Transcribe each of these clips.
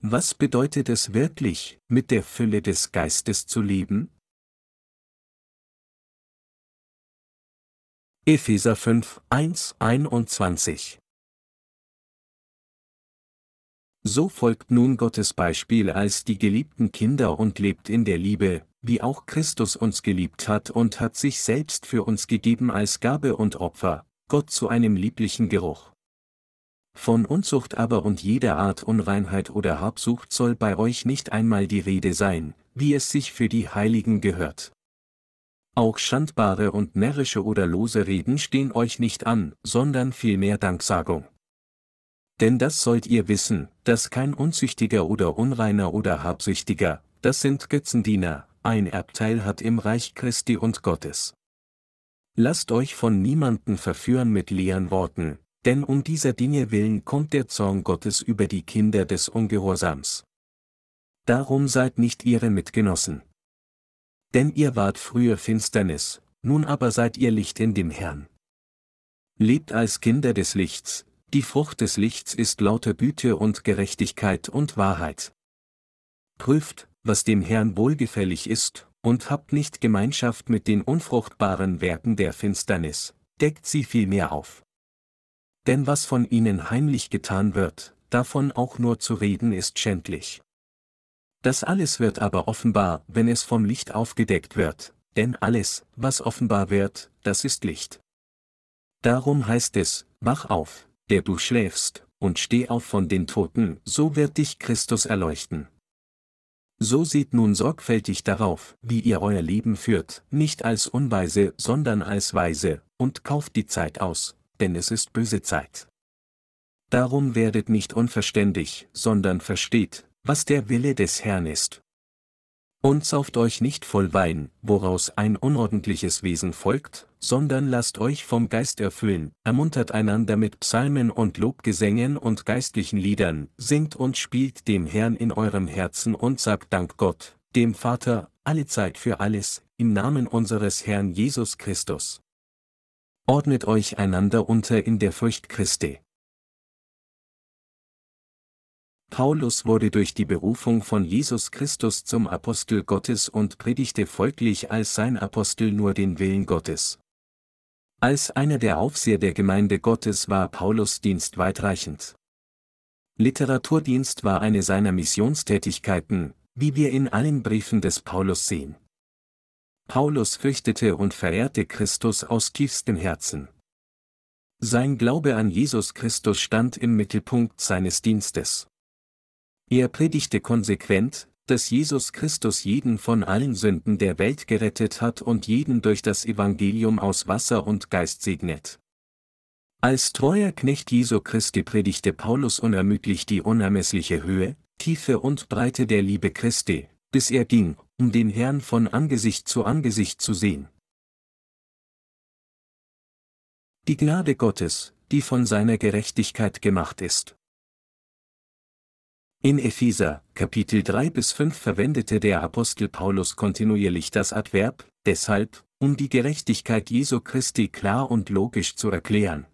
Was bedeutet es wirklich, mit der Fülle des Geistes zu leben? Epheser 5, 1, 21 So folgt nun Gottes Beispiel als die geliebten Kinder und lebt in der Liebe, wie auch Christus uns geliebt hat und hat sich selbst für uns gegeben als Gabe und Opfer, Gott zu einem lieblichen Geruch. Von Unzucht aber und jeder Art Unreinheit oder Habsucht soll bei euch nicht einmal die Rede sein, wie es sich für die Heiligen gehört. Auch schandbare und närrische oder lose Reden stehen euch nicht an, sondern vielmehr Danksagung. Denn das sollt ihr wissen, dass kein Unzüchtiger oder Unreiner oder Habsüchtiger, das sind Götzendiener, ein Erbteil hat im Reich Christi und Gottes. Lasst euch von niemanden verführen mit leeren Worten, denn um dieser Dinge willen kommt der Zorn Gottes über die Kinder des Ungehorsams. Darum seid nicht ihre Mitgenossen. Denn ihr wart früher Finsternis, nun aber seid ihr Licht in dem Herrn. Lebt als Kinder des Lichts, die Frucht des Lichts ist lauter Güte und Gerechtigkeit und Wahrheit. Prüft, was dem Herrn wohlgefällig ist, und habt nicht Gemeinschaft mit den unfruchtbaren Werken der Finsternis, deckt sie vielmehr auf. Denn was von ihnen heimlich getan wird, davon auch nur zu reden ist schändlich. Das alles wird aber offenbar, wenn es vom Licht aufgedeckt wird, denn alles, was offenbar wird, das ist Licht. Darum heißt es, wach auf, der du schläfst, und steh auf von den Toten, so wird dich Christus erleuchten. So seht nun sorgfältig darauf, wie ihr euer Leben führt, nicht als Unweise, sondern als Weise, und kauft die Zeit aus, denn es ist böse Zeit. Darum werdet nicht unverständig, sondern versteht, was der Wille des Herrn ist. Und sauft euch nicht voll Wein, woraus ein unordentliches Wesen folgt, sondern lasst euch vom Geist erfüllen, ermuntert einander mit Psalmen und Lobgesängen und geistlichen Liedern, singt und spielt dem Herrn in eurem Herzen und sagt Dank Gott, dem Vater, alle Zeit für alles, im Namen unseres Herrn Jesus Christus. Ordnet euch einander unter in der Furcht Christi. Paulus wurde durch die Berufung von Jesus Christus zum Apostel Gottes und predigte folglich als sein Apostel nur den Willen Gottes. Als einer der Aufseher der Gemeinde Gottes war Paulus Dienst weitreichend. Literaturdienst war eine seiner Missionstätigkeiten, wie wir in allen Briefen des Paulus sehen. Paulus fürchtete und verehrte Christus aus tiefstem Herzen. Sein Glaube an Jesus Christus stand im Mittelpunkt seines Dienstes. Er predigte konsequent, dass Jesus Christus jeden von allen Sünden der Welt gerettet hat und jeden durch das Evangelium aus Wasser und Geist segnet. Als treuer Knecht Jesu Christi predigte Paulus unermüdlich die unermessliche Höhe, Tiefe und Breite der Liebe Christi, bis er ging, um den Herrn von Angesicht zu Angesicht zu sehen. Die Gnade Gottes, die von seiner Gerechtigkeit gemacht ist. In Epheser, Kapitel 3 bis 5 verwendete der Apostel Paulus kontinuierlich das Adverb, deshalb, um die Gerechtigkeit Jesu Christi klar und logisch zu erklären.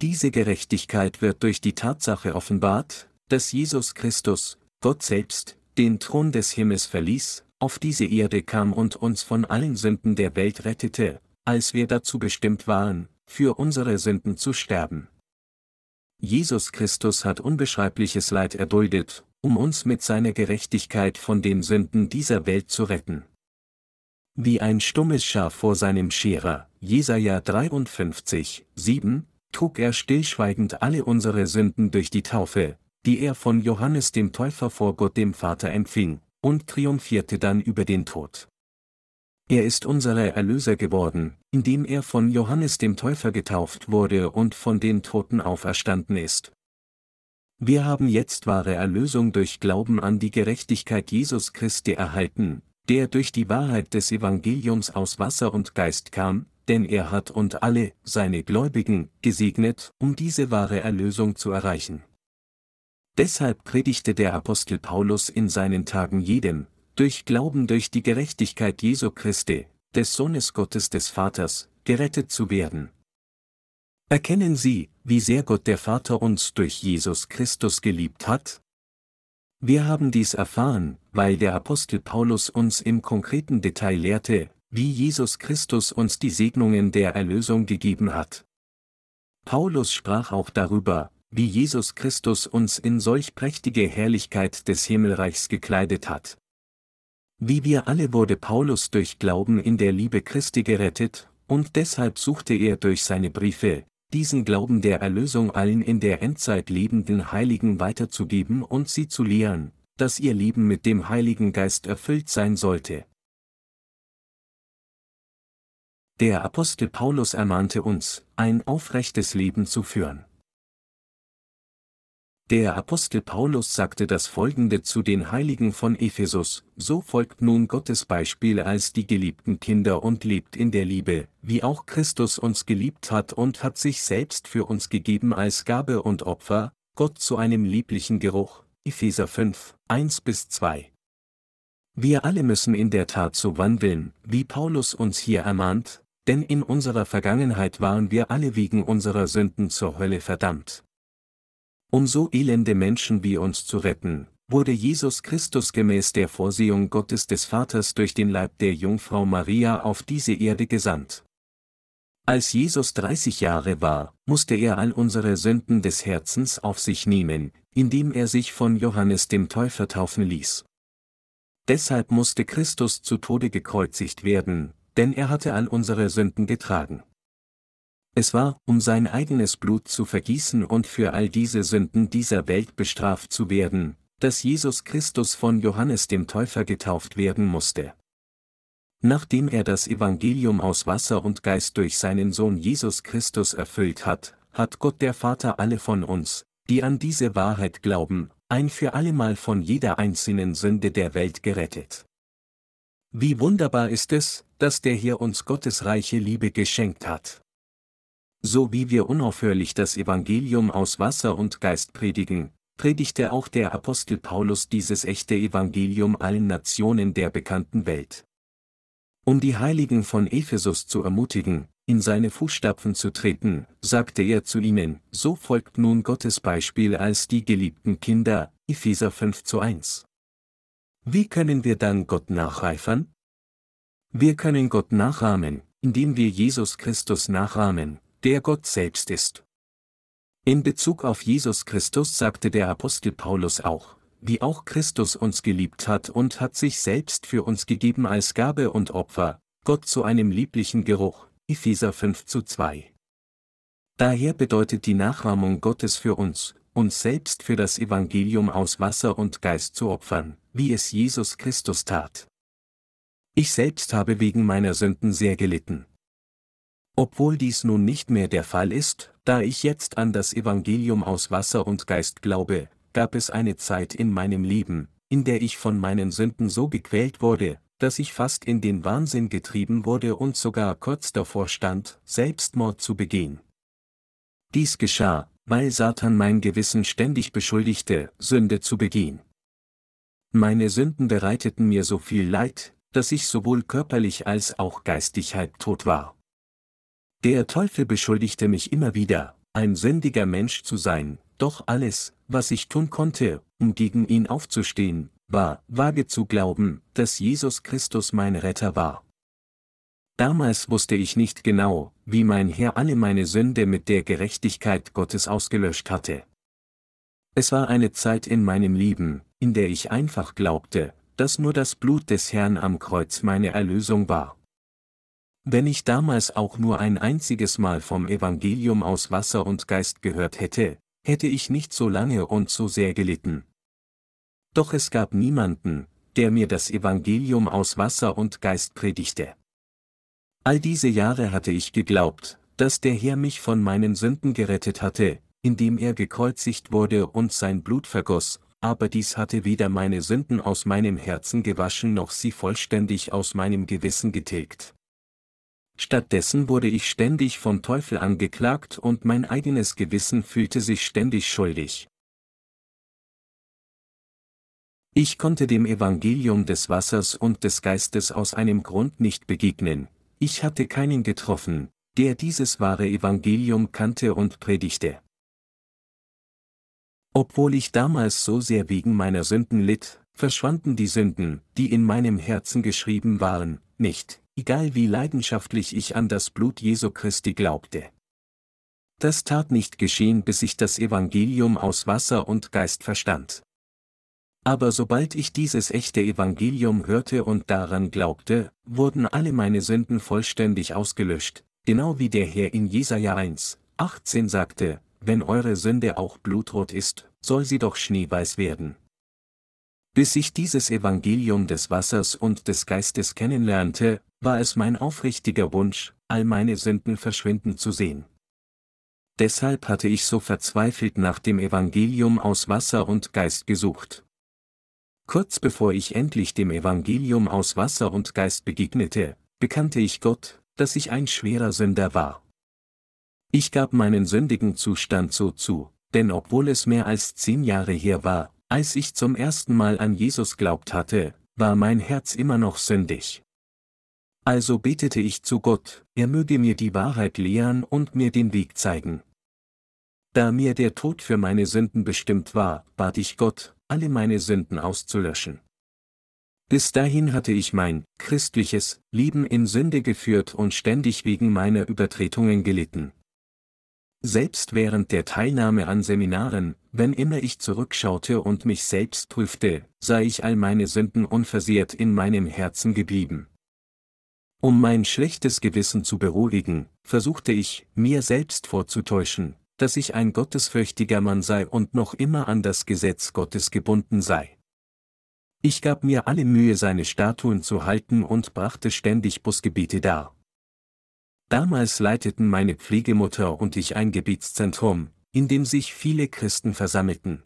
Diese Gerechtigkeit wird durch die Tatsache offenbart, dass Jesus Christus, Gott selbst, den Thron des Himmels verließ, auf diese Erde kam und uns von allen Sünden der Welt rettete, als wir dazu bestimmt waren, für unsere Sünden zu sterben. Jesus Christus hat unbeschreibliches Leid erduldet, um uns mit seiner Gerechtigkeit von den Sünden dieser Welt zu retten. Wie ein stummes Schaf vor seinem Scherer, Jesaja 53, 7, trug er stillschweigend alle unsere Sünden durch die Taufe, die er von Johannes dem Täufer vor Gott dem Vater empfing, und triumphierte dann über den Tod. Er ist unser Erlöser geworden, indem er von Johannes dem Täufer getauft wurde und von den Toten auferstanden ist. Wir haben jetzt wahre Erlösung durch Glauben an die Gerechtigkeit Jesus Christi erhalten, der durch die Wahrheit des Evangeliums aus Wasser und Geist kam, denn er hat und alle, seine Gläubigen, gesegnet, um diese wahre Erlösung zu erreichen. Deshalb predigte der Apostel Paulus in seinen Tagen jedem, durch Glauben durch die Gerechtigkeit Jesu Christi, des Sohnes Gottes des Vaters, gerettet zu werden. Erkennen Sie, wie sehr Gott der Vater uns durch Jesus Christus geliebt hat? Wir haben dies erfahren, weil der Apostel Paulus uns im konkreten Detail lehrte, wie Jesus Christus uns die Segnungen der Erlösung gegeben hat. Paulus sprach auch darüber, wie Jesus Christus uns in solch prächtige Herrlichkeit des Himmelreichs gekleidet hat. Wie wir alle wurde Paulus durch Glauben in der Liebe Christi gerettet, und deshalb suchte er durch seine Briefe, diesen Glauben der Erlösung allen in der Endzeit lebenden Heiligen weiterzugeben und sie zu lehren, dass ihr Leben mit dem Heiligen Geist erfüllt sein sollte. Der Apostel Paulus ermahnte uns, ein aufrechtes Leben zu führen. Der Apostel Paulus sagte das folgende zu den Heiligen von Ephesus, so folgt nun Gottes Beispiel als die geliebten Kinder und lebt in der Liebe, wie auch Christus uns geliebt hat und hat sich selbst für uns gegeben als Gabe und Opfer, Gott zu einem lieblichen Geruch. Epheser 5, 1 bis 2. Wir alle müssen in der Tat so wandeln, wie Paulus uns hier ermahnt, denn in unserer Vergangenheit waren wir alle wegen unserer Sünden zur Hölle verdammt. Um so elende Menschen wie uns zu retten, wurde Jesus Christus gemäß der Vorsehung Gottes des Vaters durch den Leib der Jungfrau Maria auf diese Erde gesandt. Als Jesus 30 Jahre war, musste er all unsere Sünden des Herzens auf sich nehmen, indem er sich von Johannes dem Täufer taufen ließ. Deshalb musste Christus zu Tode gekreuzigt werden, denn er hatte all unsere Sünden getragen. Es war, um sein eigenes Blut zu vergießen und für all diese Sünden dieser Welt bestraft zu werden, dass Jesus Christus von Johannes dem Täufer getauft werden musste. Nachdem er das Evangelium aus Wasser und Geist durch seinen Sohn Jesus Christus erfüllt hat, hat Gott der Vater alle von uns, die an diese Wahrheit glauben, ein für allemal von jeder einzelnen Sünde der Welt gerettet. Wie wunderbar ist es, dass der hier uns Gottes reiche Liebe geschenkt hat. So wie wir unaufhörlich das Evangelium aus Wasser und Geist predigen, predigte auch der Apostel Paulus dieses echte Evangelium allen Nationen der bekannten Welt. Um die Heiligen von Ephesus zu ermutigen, in seine Fußstapfen zu treten, sagte er zu ihnen, so folgt nun Gottes Beispiel als die geliebten Kinder, Epheser 5 zu 1. Wie können wir dann Gott nacheifern? Wir können Gott nachahmen, indem wir Jesus Christus nachahmen, der Gott selbst ist. In Bezug auf Jesus Christus sagte der Apostel Paulus auch, wie auch Christus uns geliebt hat und hat sich selbst für uns gegeben als Gabe und Opfer, Gott zu einem lieblichen Geruch, Epheser 5 zu 2. Daher bedeutet die Nachahmung Gottes für uns, uns selbst für das Evangelium aus Wasser und Geist zu opfern, wie es Jesus Christus tat. Ich selbst habe wegen meiner Sünden sehr gelitten. Obwohl dies nun nicht mehr der Fall ist, da ich jetzt an das Evangelium aus Wasser und Geist glaube, gab es eine Zeit in meinem Leben, in der ich von meinen Sünden so gequält wurde, dass ich fast in den Wahnsinn getrieben wurde und sogar kurz davor stand, Selbstmord zu begehen. Dies geschah, weil Satan mein Gewissen ständig beschuldigte, Sünde zu begehen. Meine Sünden bereiteten mir so viel Leid, dass ich sowohl körperlich als auch geistig halbtot war. Der Teufel beschuldigte mich immer wieder, ein sündiger Mensch zu sein, doch alles, was ich tun konnte, um gegen ihn aufzustehen, war, vage zu glauben, dass Jesus Christus mein Retter war. Damals wusste ich nicht genau, wie mein Herr alle meine Sünde mit der Gerechtigkeit Gottes ausgelöscht hatte. Es war eine Zeit in meinem Leben, in der ich einfach glaubte, dass nur das Blut des Herrn am Kreuz meine Erlösung war. Wenn ich damals auch nur ein einziges Mal vom Evangelium aus Wasser und Geist gehört hätte, hätte ich nicht so lange und so sehr gelitten. Doch es gab niemanden, der mir das Evangelium aus Wasser und Geist predigte. All diese Jahre hatte ich geglaubt, dass der Herr mich von meinen Sünden gerettet hatte, indem er gekreuzigt wurde und sein Blut vergoss, aber dies hatte weder meine Sünden aus meinem Herzen gewaschen noch sie vollständig aus meinem Gewissen getilgt. Stattdessen wurde ich ständig vom Teufel angeklagt und mein eigenes Gewissen fühlte sich ständig schuldig. Ich konnte dem Evangelium des Wassers und des Geistes aus einem Grund nicht begegnen, ich hatte keinen getroffen, der dieses wahre Evangelium kannte und predigte. Obwohl ich damals so sehr wegen meiner Sünden litt, verschwanden die Sünden, die in meinem Herzen geschrieben waren, nicht, egal wie leidenschaftlich ich an das Blut Jesu Christi glaubte. Das tat nicht geschehen, bis ich das Evangelium aus Wasser und Geist verstand. Aber sobald ich dieses echte Evangelium hörte und daran glaubte, wurden alle meine Sünden vollständig ausgelöscht, genau wie der Herr in Jesaja 1, 18 sagte, wenn eure Sünde auch blutrot ist, soll sie doch schneeweiß werden. Bis ich dieses Evangelium des Wassers und des Geistes kennenlernte, war es mein aufrichtiger Wunsch, all meine Sünden verschwinden zu sehen. Deshalb hatte ich so verzweifelt nach dem Evangelium aus Wasser und Geist gesucht. Kurz bevor ich endlich dem Evangelium aus Wasser und Geist begegnete, bekannte ich Gott, dass ich ein schwerer Sünder war. Ich gab meinen sündigen Zustand so zu, denn obwohl es mehr als zehn Jahre her war, als ich zum ersten Mal an Jesus glaubt hatte, war mein Herz immer noch sündig. Also betete ich zu Gott, er möge mir die Wahrheit lehren und mir den Weg zeigen. Da mir der Tod für meine Sünden bestimmt war, bat ich Gott, alle meine Sünden auszulöschen. Bis dahin hatte ich mein christliches Leben in Sünde geführt und ständig wegen meiner Übertretungen gelitten. Selbst während der Teilnahme an Seminaren, wenn immer ich zurückschaute und mich selbst prüfte, sah ich all meine Sünden unversehrt in meinem Herzen geblieben. Um mein schlechtes Gewissen zu beruhigen, versuchte ich, mir selbst vorzutäuschen, dass ich ein gottesfürchtiger Mann sei und noch immer an das Gesetz Gottes gebunden sei. Ich gab mir alle Mühe, seine Statuen zu halten und brachte ständig Busgebiete dar. Damals leiteten meine Pflegemutter und ich ein Gebetszentrum, in dem sich viele Christen versammelten.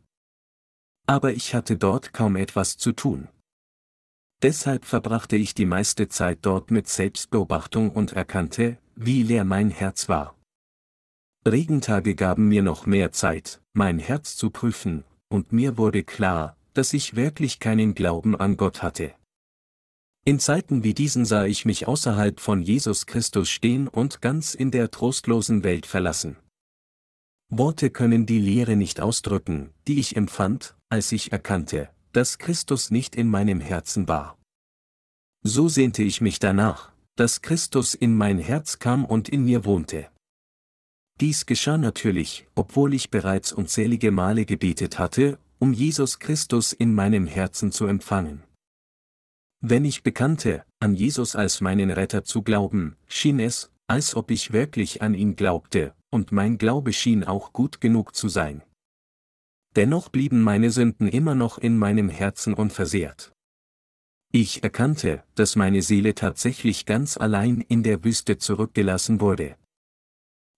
Aber ich hatte dort kaum etwas zu tun. Deshalb verbrachte ich die meiste Zeit dort mit Selbstbeobachtung und erkannte, wie leer mein Herz war. Regentage gaben mir noch mehr Zeit, mein Herz zu prüfen, und mir wurde klar, dass ich wirklich keinen Glauben an Gott hatte. In Zeiten wie diesen sah ich mich außerhalb von Jesus Christus stehen und ganz in der trostlosen Welt verlassen. Worte können die Lehre nicht ausdrücken, die ich empfand, als ich erkannte, dass Christus nicht in meinem Herzen war. So sehnte ich mich danach, dass Christus in mein Herz kam und in mir wohnte. Dies geschah natürlich, obwohl ich bereits unzählige Male gebetet hatte, um Jesus Christus in meinem Herzen zu empfangen. Wenn ich bekannte, an Jesus als meinen Retter zu glauben, schien es, als ob ich wirklich an ihn glaubte, und mein Glaube schien auch gut genug zu sein. Dennoch blieben meine Sünden immer noch in meinem Herzen unversehrt. Ich erkannte, dass meine Seele tatsächlich ganz allein in der Wüste zurückgelassen wurde.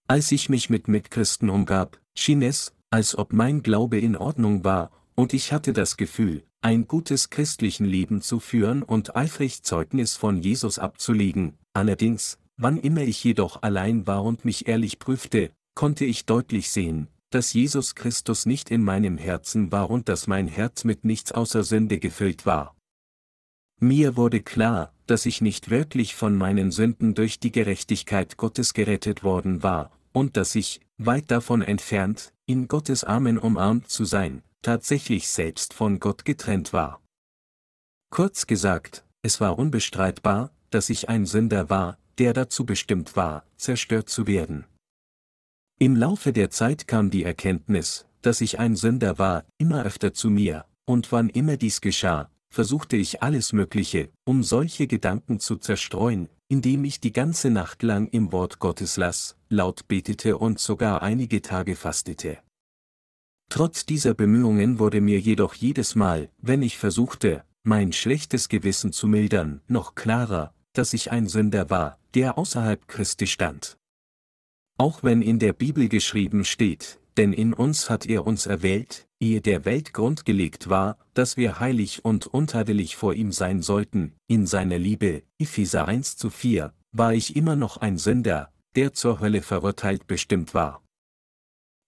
Als ich mich mit Mitchristen umgab, schien es, als ob mein Glaube in Ordnung war, und ich hatte das Gefühl, ein gutes christlichen Leben zu führen und eifrig Zeugnis von Jesus abzulegen, allerdings, wann immer ich jedoch allein war und mich ehrlich prüfte, konnte ich deutlich sehen, dass Jesus Christus nicht in meinem Herzen war und dass mein Herz mit nichts außer Sünde gefüllt war. Mir wurde klar, dass ich nicht wirklich von meinen Sünden durch die Gerechtigkeit Gottes gerettet worden war, und dass ich, weit davon entfernt, in Gottes Armen umarmt zu sein, tatsächlich selbst von Gott getrennt war. Kurz gesagt, es war unbestreitbar, dass ich ein Sünder war, der dazu bestimmt war, zerstört zu werden. Im Laufe der Zeit kam die Erkenntnis, dass ich ein Sünder war, immer öfter zu mir, und wann immer dies geschah, versuchte ich alles Mögliche, um solche Gedanken zu zerstreuen, indem ich die ganze Nacht lang im Wort Gottes las, laut betete und sogar einige Tage fastete. Trotz dieser Bemühungen wurde mir jedoch jedes Mal, wenn ich versuchte, mein schlechtes Gewissen zu mildern, noch klarer, dass ich ein Sünder war, der außerhalb Christi stand. Auch wenn in der Bibel geschrieben steht, denn in uns hat er uns erwählt, ehe der Welt Grund gelegt war, dass wir heilig und untadelig vor ihm sein sollten, in seiner Liebe, Epheser 1 zu 4, war ich immer noch ein Sünder, der zur Hölle verurteilt bestimmt war.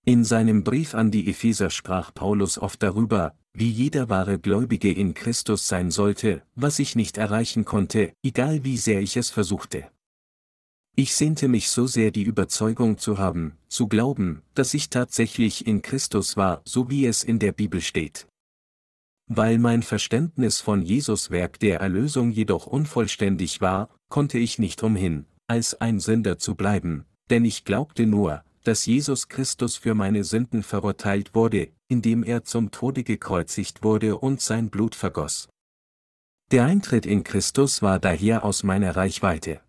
In seinem Brief an die Epheser sprach Paulus oft darüber, wie jeder wahre Gläubige in Christus sein sollte, was ich nicht erreichen konnte, egal wie sehr ich es versuchte. Ich sehnte mich so sehr die Überzeugung zu haben, zu glauben, dass ich tatsächlich in Christus war, so wie es in der Bibel steht. Weil mein Verständnis von Jesus Werk der Erlösung jedoch unvollständig war, konnte ich nicht umhin, als ein Sünder zu bleiben, denn ich glaubte nur, dass Jesus Christus für meine Sünden verurteilt wurde, indem er zum Tode gekreuzigt wurde und sein Blut vergoss. Der Eintritt in Christus war daher aus meiner Reichweite.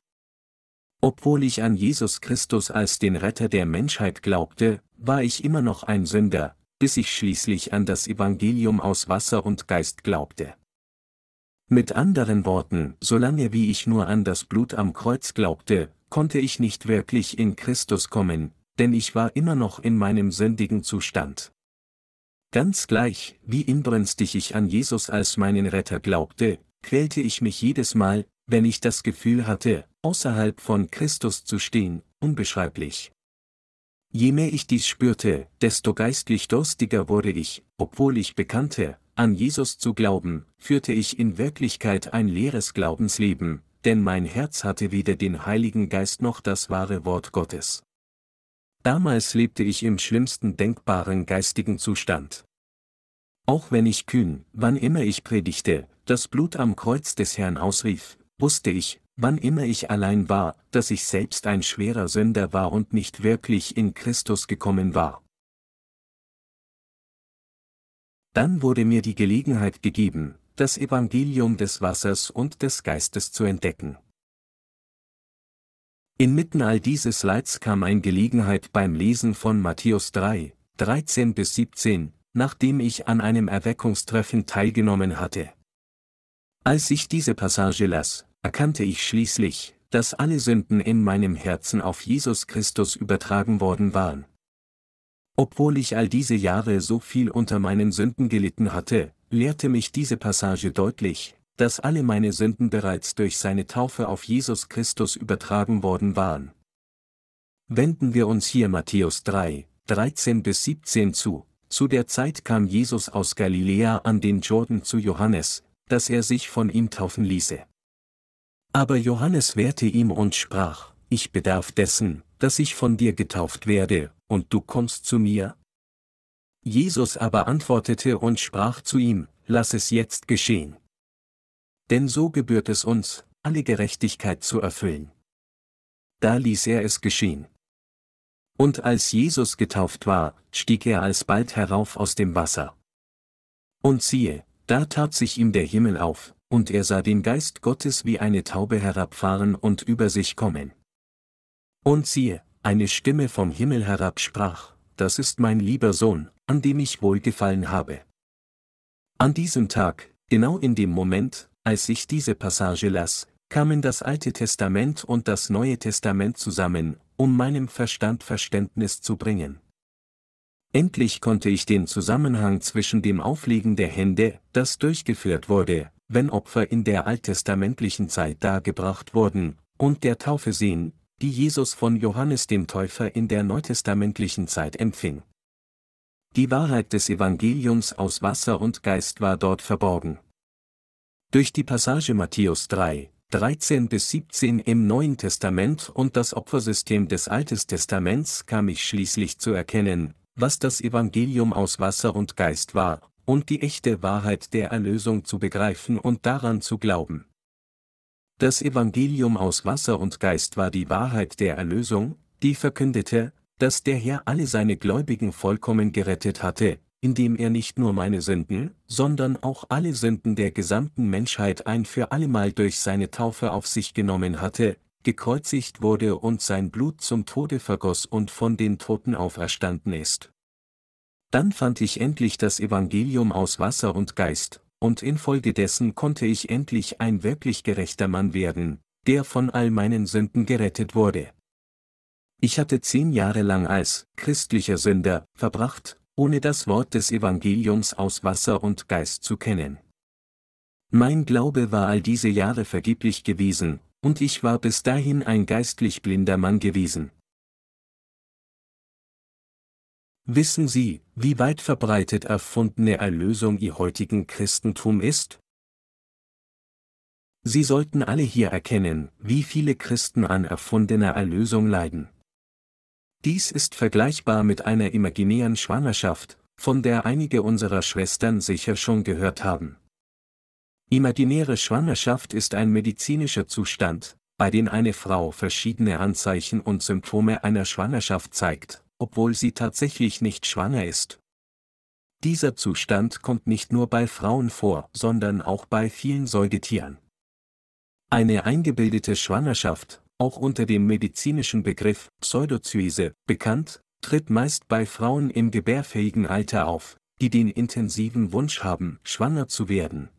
Obwohl ich an Jesus Christus als den Retter der Menschheit glaubte, war ich immer noch ein Sünder, bis ich schließlich an das Evangelium aus Wasser und Geist glaubte. Mit anderen Worten, solange wie ich nur an das Blut am Kreuz glaubte, konnte ich nicht wirklich in Christus kommen, denn ich war immer noch in meinem sündigen Zustand. Ganz gleich, wie inbrünstig ich an Jesus als meinen Retter glaubte, quälte ich mich jedes Mal, wenn ich das Gefühl hatte, außerhalb von Christus zu stehen, unbeschreiblich. Je mehr ich dies spürte, desto geistlich durstiger wurde ich, obwohl ich bekannte, an Jesus zu glauben, führte ich in Wirklichkeit ein leeres Glaubensleben, denn mein Herz hatte weder den Heiligen Geist noch das wahre Wort Gottes. Damals lebte ich im schlimmsten denkbaren geistigen Zustand. Auch wenn ich kühn, wann immer ich predigte, das Blut am Kreuz des Herrn ausrief, wusste ich, wann immer ich allein war, dass ich selbst ein schwerer Sünder war und nicht wirklich in Christus gekommen war. Dann wurde mir die Gelegenheit gegeben, das Evangelium des Wassers und des Geistes zu entdecken. Inmitten all dieses Leids kam ein Gelegenheit beim Lesen von Matthäus 3, 13 bis 17, nachdem ich an einem Erweckungstreffen teilgenommen hatte. Als ich diese Passage las, erkannte ich schließlich, dass alle Sünden in meinem Herzen auf Jesus Christus übertragen worden waren. Obwohl ich all diese Jahre so viel unter meinen Sünden gelitten hatte, lehrte mich diese Passage deutlich, dass alle meine Sünden bereits durch seine Taufe auf Jesus Christus übertragen worden waren. Wenden wir uns hier Matthäus 3, 13 bis 17 zu. Zu der Zeit kam Jesus aus Galiläa an den Jordan zu Johannes, dass er sich von ihm taufen ließe. Aber Johannes wehrte ihm und sprach, ich bedarf dessen, dass ich von dir getauft werde, und du kommst zu mir? Jesus aber antwortete und sprach zu ihm, lass es jetzt geschehen. Denn so gebührt es uns, alle Gerechtigkeit zu erfüllen. Da ließ er es geschehen. Und als Jesus getauft war, stieg er alsbald herauf aus dem Wasser. Und siehe, da tat sich ihm der Himmel auf, und er sah den Geist Gottes wie eine Taube herabfahren und über sich kommen. Und siehe, eine Stimme vom Himmel herab sprach, das ist mein lieber Sohn, an dem ich wohlgefallen habe. An diesem Tag, genau in dem Moment, als ich diese Passage las, kamen das Alte Testament und das Neue Testament zusammen, um meinem Verstand Verständnis zu bringen. Endlich konnte ich den Zusammenhang zwischen dem Auflegen der Hände, das durchgeführt wurde, wenn Opfer in der alttestamentlichen Zeit dargebracht wurden, und der Taufe sehen, die Jesus von Johannes dem Täufer in der neutestamentlichen Zeit empfing. Die Wahrheit des Evangeliums aus Wasser und Geist war dort verborgen. Durch die Passage Matthäus 3, 13 bis 17 im Neuen Testament und das Opfersystem des Alten Testaments kam ich schließlich zu erkennen, was das Evangelium aus Wasser und Geist war, und die echte Wahrheit der Erlösung zu begreifen und daran zu glauben. Das Evangelium aus Wasser und Geist war die Wahrheit der Erlösung, die verkündete, dass der Herr alle seine Gläubigen vollkommen gerettet hatte, indem er nicht nur meine Sünden, sondern auch alle Sünden der gesamten Menschheit ein für allemal durch seine Taufe auf sich genommen hatte, gekreuzigt wurde und sein Blut zum Tode vergoss und von den Toten auferstanden ist. Dann fand ich endlich das Evangelium aus Wasser und Geist, und infolgedessen konnte ich endlich ein wirklich gerechter Mann werden, der von all meinen Sünden gerettet wurde. Ich hatte zehn Jahre lang als christlicher Sünder verbracht, ohne das Wort des Evangeliums aus Wasser und Geist zu kennen. Mein Glaube war all diese Jahre vergeblich gewesen, und ich war bis dahin ein geistlich blinder Mann gewesen. Wissen Sie, wie weit verbreitet erfundene Erlösung ihr heutigen Christentum ist? Sie sollten alle hier erkennen, wie viele Christen an erfundener Erlösung leiden. Dies ist vergleichbar mit einer imaginären Schwangerschaft, von der einige unserer Schwestern sicher schon gehört haben. Imaginäre Schwangerschaft ist ein medizinischer Zustand, bei dem eine Frau verschiedene Anzeichen und Symptome einer Schwangerschaft zeigt, obwohl sie tatsächlich nicht schwanger ist. Dieser Zustand kommt nicht nur bei Frauen vor, sondern auch bei vielen Säugetieren. Eine eingebildete Schwangerschaft, auch unter dem medizinischen Begriff Pseudozyse bekannt, tritt meist bei Frauen im gebärfähigen Alter auf, die den intensiven Wunsch haben, schwanger zu werden.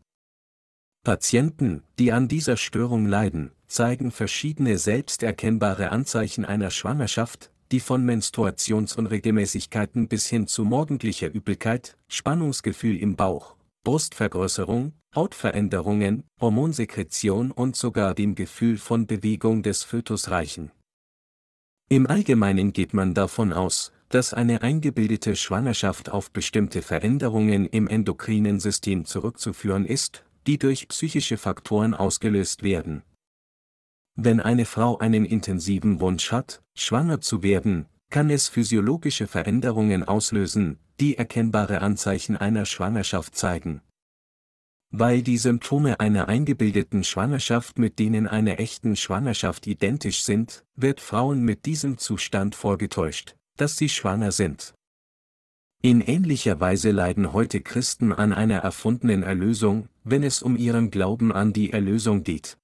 Patienten, die an dieser Störung leiden, zeigen verschiedene selbsterkennbare Anzeichen einer Schwangerschaft, die von Menstruationsunregelmäßigkeiten bis hin zu morgendlicher Übelkeit, Spannungsgefühl im Bauch, Brustvergrößerung, Hautveränderungen, Hormonsekretion und sogar dem Gefühl von Bewegung des Fötus reichen. Im Allgemeinen geht man davon aus, dass eine eingebildete Schwangerschaft auf bestimmte Veränderungen im endokrinen System zurückzuführen ist, die durch psychische Faktoren ausgelöst werden. Wenn eine Frau einen intensiven Wunsch hat, schwanger zu werden, kann es physiologische Veränderungen auslösen, die erkennbare Anzeichen einer Schwangerschaft zeigen. Weil die Symptome einer eingebildeten Schwangerschaft mit denen einer echten Schwangerschaft identisch sind, wird Frauen mit diesem Zustand vorgetäuscht, dass sie schwanger sind. In ähnlicher Weise leiden heute Christen an einer erfundenen Erlösung, wenn es um ihren Glauben an die Erlösung geht.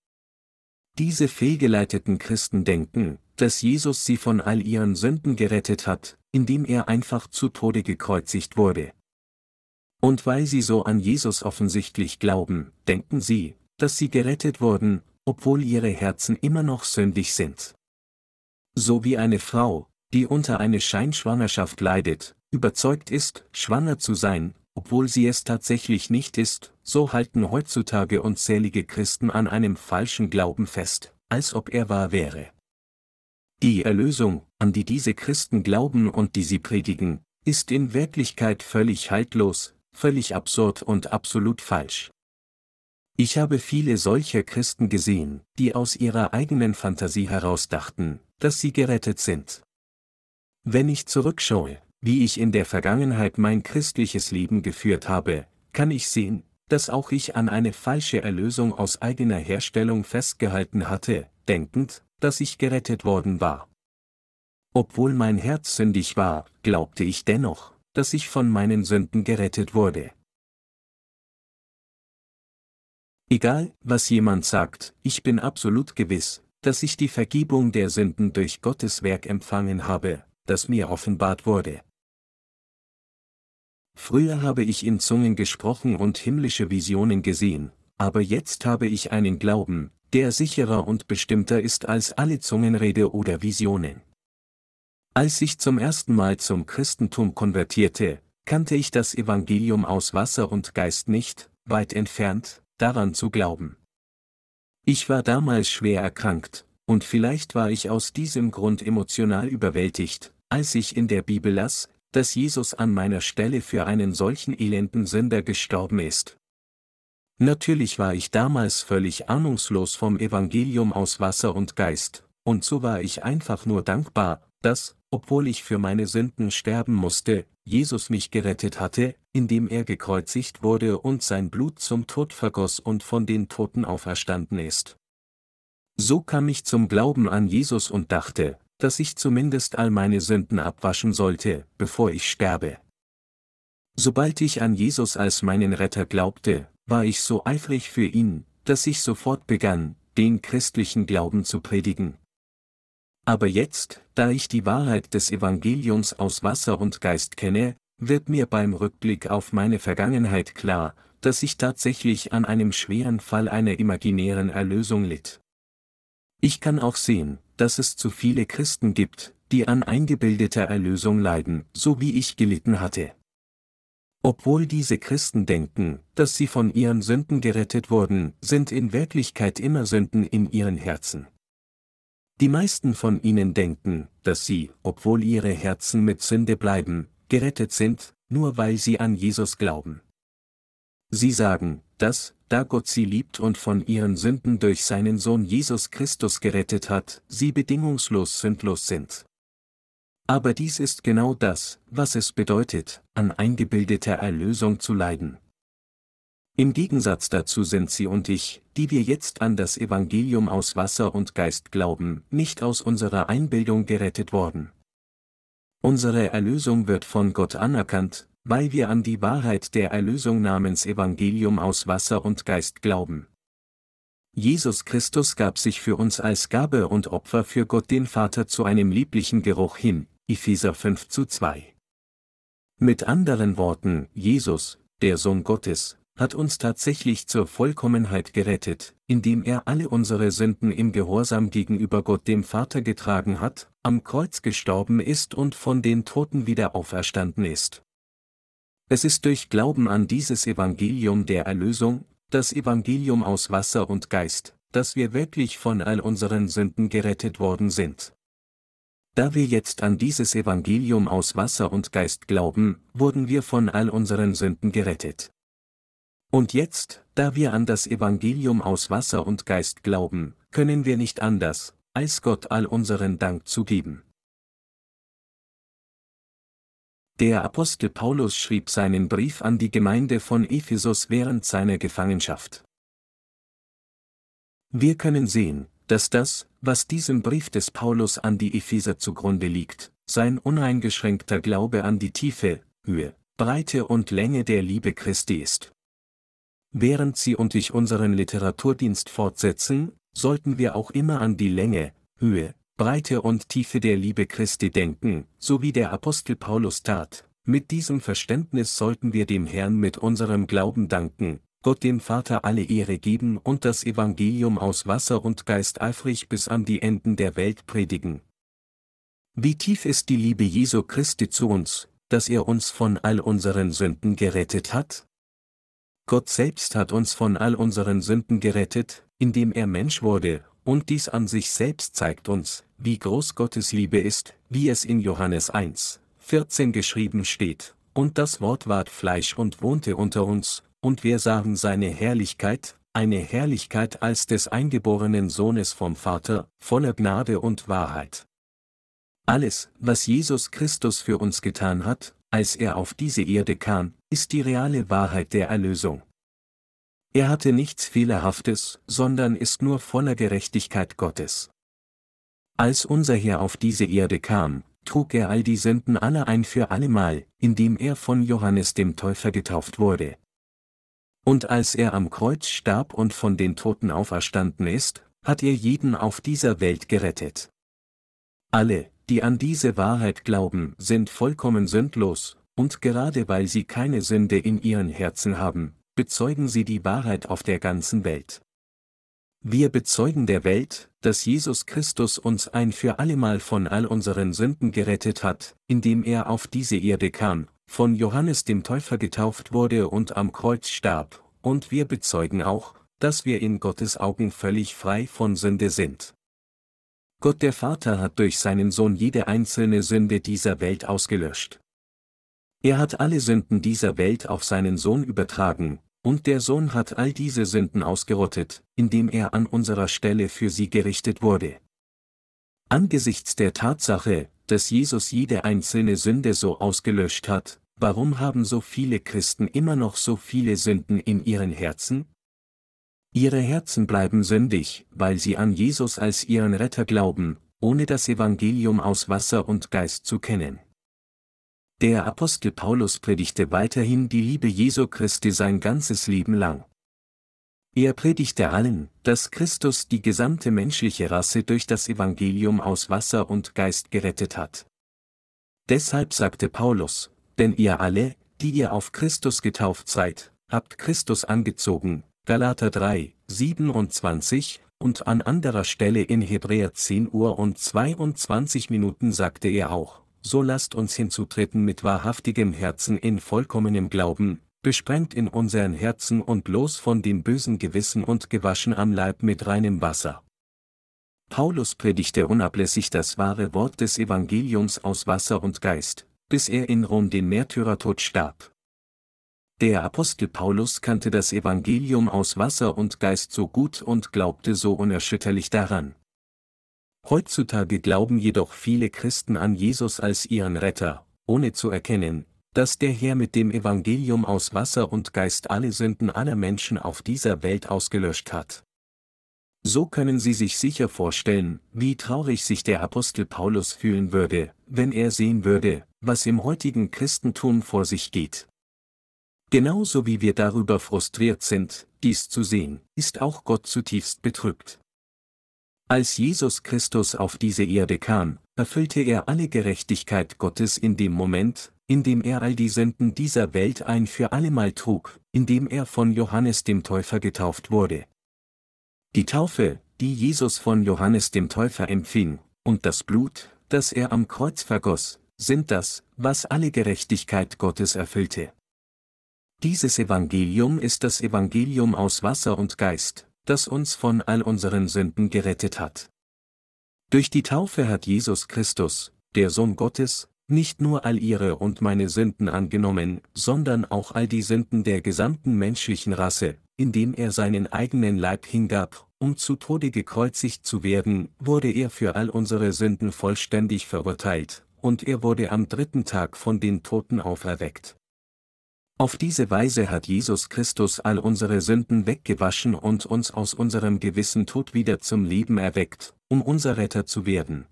Diese fehlgeleiteten Christen denken, dass Jesus sie von all ihren Sünden gerettet hat, indem er einfach zu Tode gekreuzigt wurde. Und weil sie so an Jesus offensichtlich glauben, denken sie, dass sie gerettet wurden, obwohl ihre Herzen immer noch sündig sind. So wie eine Frau, die unter eine Scheinschwangerschaft leidet, überzeugt ist, schwanger zu sein, obwohl sie es tatsächlich nicht ist, so halten heutzutage unzählige Christen an einem falschen Glauben fest, als ob er wahr wäre. Die Erlösung, an die diese Christen glauben und die sie predigen, ist in Wirklichkeit völlig haltlos, völlig absurd und absolut falsch. Ich habe viele solcher Christen gesehen, die aus ihrer eigenen Fantasie heraus dachten, dass sie gerettet sind. Wenn ich zurückschaue, wie ich in der Vergangenheit mein christliches Leben geführt habe, kann ich sehen, dass auch ich an eine falsche Erlösung aus eigener Herstellung festgehalten hatte, denkend, dass ich gerettet worden war. Obwohl mein Herz sündig war, glaubte ich dennoch, dass ich von meinen Sünden gerettet wurde. Egal, was jemand sagt, ich bin absolut gewiss, dass ich die Vergebung der Sünden durch Gottes Werk empfangen habe, das mir offenbart wurde. Früher habe ich in Zungen gesprochen und himmlische Visionen gesehen, aber jetzt habe ich einen Glauben, der sicherer und bestimmter ist als alle Zungenrede oder Visionen. Als ich zum ersten Mal zum Christentum konvertierte, kannte ich das Evangelium aus Wasser und Geist nicht, weit entfernt, daran zu glauben. Ich war damals schwer erkrankt, und vielleicht war ich aus diesem Grund emotional überwältigt, als ich in der Bibel las, dass Jesus an meiner Stelle für einen solchen elenden Sünder gestorben ist. Natürlich war ich damals völlig ahnungslos vom Evangelium aus Wasser und Geist, und so war ich einfach nur dankbar, dass, obwohl ich für meine Sünden sterben musste, Jesus mich gerettet hatte, indem er gekreuzigt wurde und sein Blut zum Tod vergoss und von den Toten auferstanden ist. So kam ich zum Glauben an Jesus und dachte, dass ich zumindest all meine Sünden abwaschen sollte, bevor ich sterbe. Sobald ich an Jesus als meinen Retter glaubte, war ich so eifrig für ihn, dass ich sofort begann, den christlichen Glauben zu predigen. Aber jetzt, da ich die Wahrheit des Evangeliums aus Wasser und Geist kenne, wird mir beim Rückblick auf meine Vergangenheit klar, dass ich tatsächlich an einem schweren Fall einer imaginären Erlösung litt. Ich kann auch sehen, dass es zu viele Christen gibt, die an eingebildeter Erlösung leiden, so wie ich gelitten hatte. Obwohl diese Christen denken, dass sie von ihren Sünden gerettet wurden, sind in Wirklichkeit immer Sünden in ihren Herzen. Die meisten von ihnen denken, dass sie, obwohl ihre Herzen mit Sünde bleiben, gerettet sind, nur weil sie an Jesus glauben. Sie sagen, dass, da Gott sie liebt und von ihren Sünden durch seinen Sohn Jesus Christus gerettet hat, sie bedingungslos sündlos sind. Aber dies ist genau das, was es bedeutet, an eingebildeter Erlösung zu leiden. Im Gegensatz dazu sind Sie und ich, die wir jetzt an das Evangelium aus Wasser und Geist glauben, nicht aus unserer Einbildung gerettet worden. Unsere Erlösung wird von Gott anerkannt, weil wir an die Wahrheit der Erlösung namens Evangelium aus Wasser und Geist glauben. Jesus Christus gab sich für uns als Gabe und Opfer für Gott den Vater zu einem lieblichen Geruch hin, Epheser 5 zu 2. Mit anderen Worten, Jesus, der Sohn Gottes, hat uns tatsächlich zur Vollkommenheit gerettet, indem er alle unsere Sünden im Gehorsam gegenüber Gott dem Vater getragen hat, am Kreuz gestorben ist und von den Toten wieder auferstanden ist. Es ist durch Glauben an dieses Evangelium der Erlösung, das Evangelium aus Wasser und Geist, dass wir wirklich von all unseren Sünden gerettet worden sind. Da wir jetzt an dieses Evangelium aus Wasser und Geist glauben, wurden wir von all unseren Sünden gerettet. Und jetzt, da wir an das Evangelium aus Wasser und Geist glauben, können wir nicht anders, als Gott all unseren Dank zu geben. Der Apostel Paulus schrieb seinen Brief an die Gemeinde von Ephesus während seiner Gefangenschaft. Wir können sehen, dass das, was diesem Brief des Paulus an die Epheser zugrunde liegt, sein uneingeschränkter Glaube an die Tiefe, Höhe, Breite und Länge der Liebe Christi ist. Während Sie und ich unseren Literaturdienst fortsetzen, sollten wir auch immer an die Länge, Höhe, Breite und Tiefe der Liebe Christi denken, so wie der Apostel Paulus tat. Mit diesem Verständnis sollten wir dem Herrn mit unserem Glauben danken, Gott dem Vater alle Ehre geben und das Evangelium aus Wasser und Geist eifrig bis an die Enden der Welt predigen. Wie tief ist die Liebe Jesu Christi zu uns, dass er uns von all unseren Sünden gerettet hat? Gott selbst hat uns von all unseren Sünden gerettet, indem er Mensch wurde, und dies an sich selbst zeigt uns, wie groß Gottes Liebe ist, wie es in Johannes 1, 14 geschrieben steht, und das Wort ward Fleisch und wohnte unter uns, und wir sahen seine Herrlichkeit, eine Herrlichkeit als des eingeborenen Sohnes vom Vater, voller Gnade und Wahrheit. Alles, was Jesus Christus für uns getan hat, als er auf diese Erde kam, ist die reale Wahrheit der Erlösung. Er hatte nichts Fehlerhaftes, sondern ist nur voller Gerechtigkeit Gottes. Als unser Herr auf diese Erde kam, trug er all die Sünden aller ein für allemal, indem er von Johannes dem Täufer getauft wurde. Und als er am Kreuz starb und von den Toten auferstanden ist, hat er jeden auf dieser Welt gerettet. Alle, die an diese Wahrheit glauben, sind vollkommen sündlos, und gerade weil sie keine Sünde in ihren Herzen haben, bezeugen sie die Wahrheit auf der ganzen Welt. Wir bezeugen der Welt, dass Jesus Christus uns ein für allemal von all unseren Sünden gerettet hat, indem er auf diese Erde kam, von Johannes dem Täufer getauft wurde und am Kreuz starb, und wir bezeugen auch, dass wir in Gottes Augen völlig frei von Sünde sind. Gott der Vater hat durch seinen Sohn jede einzelne Sünde dieser Welt ausgelöscht. Er hat alle Sünden dieser Welt auf seinen Sohn übertragen, und der Sohn hat all diese Sünden ausgerottet, indem er an unserer Stelle für sie gerichtet wurde. Angesichts der Tatsache, dass Jesus jede einzelne Sünde so ausgelöscht hat, warum haben so viele Christen immer noch so viele Sünden in ihren Herzen? Ihre Herzen bleiben sündig, weil sie an Jesus als ihren Retter glauben, ohne das Evangelium aus Wasser und Geist zu kennen. Der Apostel Paulus predigte weiterhin die Liebe Jesu Christi sein ganzes Leben lang. Er predigte allen, dass Christus die gesamte menschliche Rasse durch das Evangelium aus Wasser und Geist gerettet hat. Deshalb sagte Paulus, denn ihr alle, die ihr auf Christus getauft seid, habt Christus angezogen, Galater 3, 27, und an anderer Stelle in Hebräer 10 Uhr und 22 Minuten sagte er auch, so lasst uns hinzutreten mit wahrhaftigem Herzen in vollkommenem Glauben, besprengt in unseren Herzen und los von dem bösen Gewissen und gewaschen am Leib mit reinem Wasser. Paulus predigte unablässig das wahre Wort des Evangeliums aus Wasser und Geist, bis er in Rom den Märtyrertod starb. Der Apostel Paulus kannte das Evangelium aus Wasser und Geist so gut und glaubte so unerschütterlich daran. Heutzutage glauben jedoch viele Christen an Jesus als ihren Retter, ohne zu erkennen, dass der Herr mit dem Evangelium aus Wasser und Geist alle Sünden aller Menschen auf dieser Welt ausgelöscht hat. So können Sie sich sicher vorstellen, wie traurig sich der Apostel Paulus fühlen würde, wenn er sehen würde, was im heutigen Christentum vor sich geht. Genauso wie wir darüber frustriert sind, dies zu sehen, ist auch Gott zutiefst betrübt. Als Jesus Christus auf diese Erde kam, erfüllte er alle Gerechtigkeit Gottes in dem Moment, in dem er all die Sünden dieser Welt ein für allemal trug, indem er von Johannes dem Täufer getauft wurde. Die Taufe, die Jesus von Johannes dem Täufer empfing, und das Blut, das er am Kreuz vergoss, sind das, was alle Gerechtigkeit Gottes erfüllte. Dieses Evangelium ist das Evangelium aus Wasser und Geist, das uns von all unseren Sünden gerettet hat. Durch die Taufe hat Jesus Christus, der Sohn Gottes, nicht nur all ihre und meine Sünden angenommen, sondern auch all die Sünden der gesamten menschlichen Rasse, indem er seinen eigenen Leib hingab, um zu Tode gekreuzigt zu werden, wurde er für all unsere Sünden vollständig verurteilt, und er wurde am dritten Tag von den Toten auferweckt. Auf diese Weise hat Jesus Christus all unsere Sünden weggewaschen und uns aus unserem gewissen Tod wieder zum Leben erweckt, um unser Retter zu werden.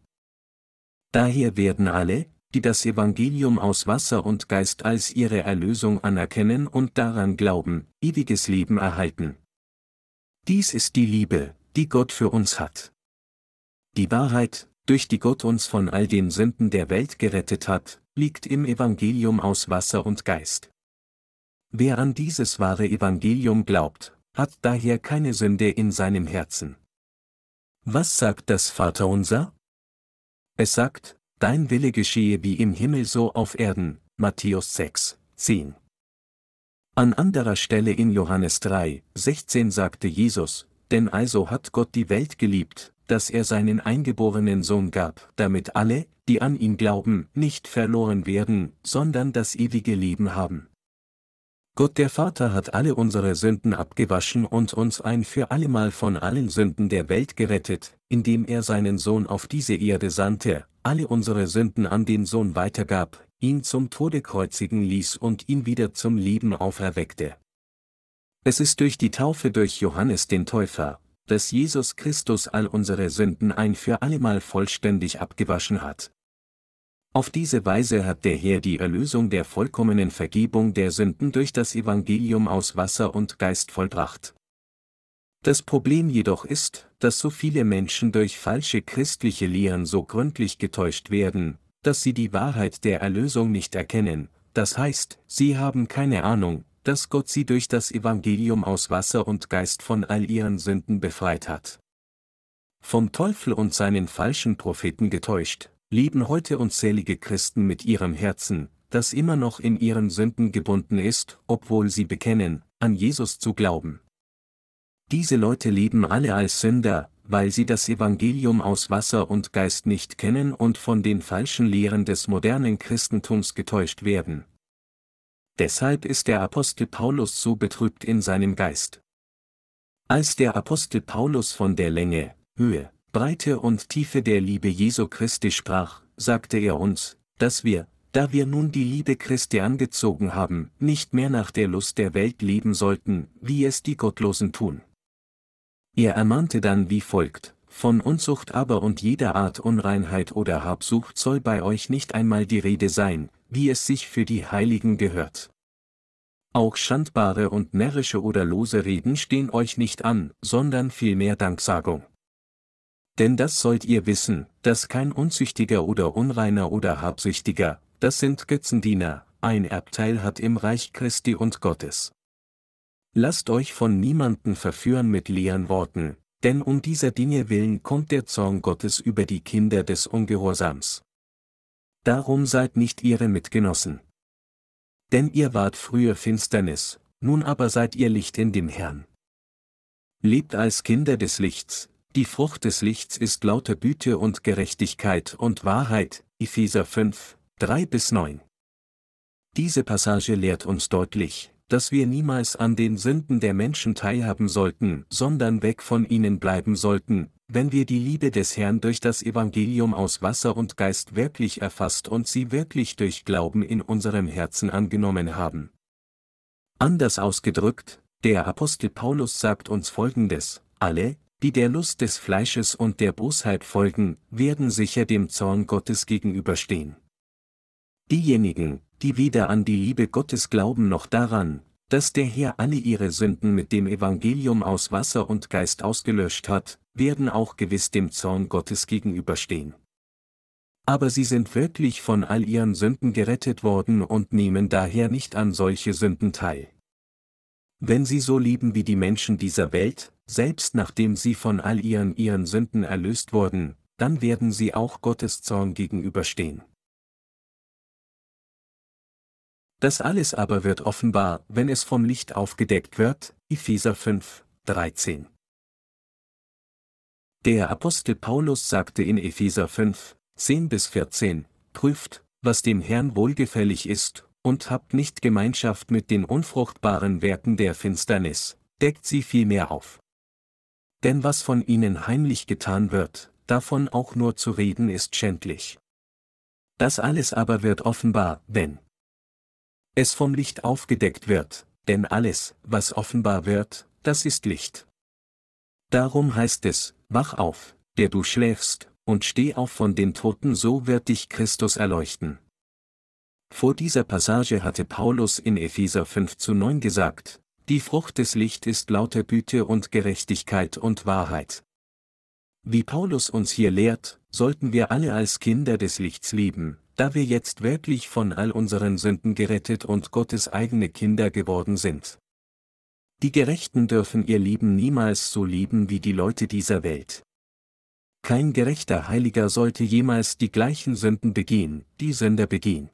Daher werden alle, die das Evangelium aus Wasser und Geist als ihre Erlösung anerkennen und daran glauben, ewiges Leben erhalten. Dies ist die Liebe, die Gott für uns hat. Die Wahrheit, durch die Gott uns von all den Sünden der Welt gerettet hat, liegt im Evangelium aus Wasser und Geist. Wer an dieses wahre Evangelium glaubt, hat daher keine Sünde in seinem Herzen. Was sagt das Vaterunser? Es sagt, Dein Wille geschehe wie im Himmel so auf Erden, Matthäus 6, 10. An anderer Stelle in Johannes 3, 16 sagte Jesus, denn also hat Gott die Welt geliebt, dass er seinen eingeborenen Sohn gab, damit alle, die an ihn glauben, nicht verloren werden, sondern das ewige Leben haben. Gott der Vater hat alle unsere Sünden abgewaschen und uns ein für allemal von allen Sünden der Welt gerettet, indem er seinen Sohn auf diese Erde sandte, alle unsere Sünden an den Sohn weitergab, ihn zum Tode kreuzigen ließ und ihn wieder zum Leben auferweckte. Es ist durch die Taufe durch Johannes den Täufer, dass Jesus Christus all unsere Sünden ein für allemal vollständig abgewaschen hat. Auf diese Weise hat der Herr die Erlösung der vollkommenen Vergebung der Sünden durch das Evangelium aus Wasser und Geist vollbracht. Das Problem jedoch ist, dass so viele Menschen durch falsche christliche Lehren so gründlich getäuscht werden, dass sie die Wahrheit der Erlösung nicht erkennen, das heißt, sie haben keine Ahnung, dass Gott sie durch das Evangelium aus Wasser und Geist von all ihren Sünden befreit hat. Vom Teufel und seinen falschen Propheten getäuscht, leben heute unzählige Christen mit ihrem Herzen, das immer noch in ihren Sünden gebunden ist, obwohl sie bekennen, an Jesus zu glauben. Diese Leute leben alle als Sünder, weil sie das Evangelium aus Wasser und Geist nicht kennen und von den falschen Lehren des modernen Christentums getäuscht werden. Deshalb ist der Apostel Paulus so betrübt in seinem Geist. Als der Apostel Paulus von der Länge, Höhe, Breite und Tiefe der Liebe Jesu Christi sprach, sagte er uns, dass wir, da wir nun die Liebe Christi angezogen haben, nicht mehr nach der Lust der Welt leben sollten, wie es die Gottlosen tun. Er ermahnte dann wie folgt, von Unzucht aber und jeder Art Unreinheit oder Habsucht soll bei euch nicht einmal die Rede sein, wie es sich für die Heiligen gehört. Auch schandbare und närrische oder lose Reden stehen euch nicht an, sondern vielmehr Danksagung. Denn das sollt ihr wissen, dass kein Unzüchtiger oder Unreiner oder Habsüchtiger, das sind Götzendiener, ein Erbteil hat im Reich Christi und Gottes. Lasst euch von niemanden verführen mit leeren Worten, denn um dieser Dinge willen kommt der Zorn Gottes über die Kinder des Ungehorsams. Darum seid nicht ihre Mitgenossen. Denn ihr wart früher Finsternis, nun aber seid ihr Licht in dem Herrn. Lebt als Kinder des Lichts, die Frucht des Lichts ist lauter Güte und Gerechtigkeit und Wahrheit, Epheser 5, 3 bis 9. Diese Passage lehrt uns deutlich, dass wir niemals an den Sünden der Menschen teilhaben sollten, sondern weg von ihnen bleiben sollten, wenn wir die Liebe des Herrn durch das Evangelium aus Wasser und Geist wirklich erfasst und sie wirklich durch Glauben in unserem Herzen angenommen haben. Anders ausgedrückt, der Apostel Paulus sagt uns Folgendes, alle, die der Lust des Fleisches und der Bosheit folgen, werden sicher dem Zorn Gottes gegenüberstehen. Diejenigen, die weder an die Liebe Gottes glauben noch daran, dass der Herr alle ihre Sünden mit dem Evangelium aus Wasser und Geist ausgelöscht hat, werden auch gewiss dem Zorn Gottes gegenüberstehen. Aber sie sind wirklich von all ihren Sünden gerettet worden und nehmen daher nicht an solche Sünden teil. Wenn sie so lieben wie die Menschen dieser Welt, selbst nachdem sie von all ihren ihren Sünden erlöst wurden, dann werden sie auch Gottes Zorn gegenüberstehen. Das alles aber wird offenbar, wenn es vom Licht aufgedeckt wird, Epheser 5, 13. Der Apostel Paulus sagte in Epheser 5, 10 bis 14, prüft, was dem Herrn wohlgefällig ist, und habt nicht Gemeinschaft mit den unfruchtbaren Werken der Finsternis, deckt sie vielmehr auf. Denn was von ihnen heimlich getan wird, davon auch nur zu reden ist schändlich. Das alles aber wird offenbar, wenn es vom Licht aufgedeckt wird, denn alles, was offenbar wird, das ist Licht. Darum heißt es, wach auf, der du schläfst, und steh auf von den Toten, so wird dich Christus erleuchten. Vor dieser Passage hatte Paulus in Epheser 5 zu 9 gesagt, die Frucht des Licht ist lauter Güte und Gerechtigkeit und Wahrheit. Wie Paulus uns hier lehrt, sollten wir alle als Kinder des Lichts lieben, da wir jetzt wirklich von all unseren Sünden gerettet und Gottes eigene Kinder geworden sind. Die Gerechten dürfen ihr Leben niemals so lieben wie die Leute dieser Welt. Kein gerechter Heiliger sollte jemals die gleichen Sünden begehen, die Sünder begehen.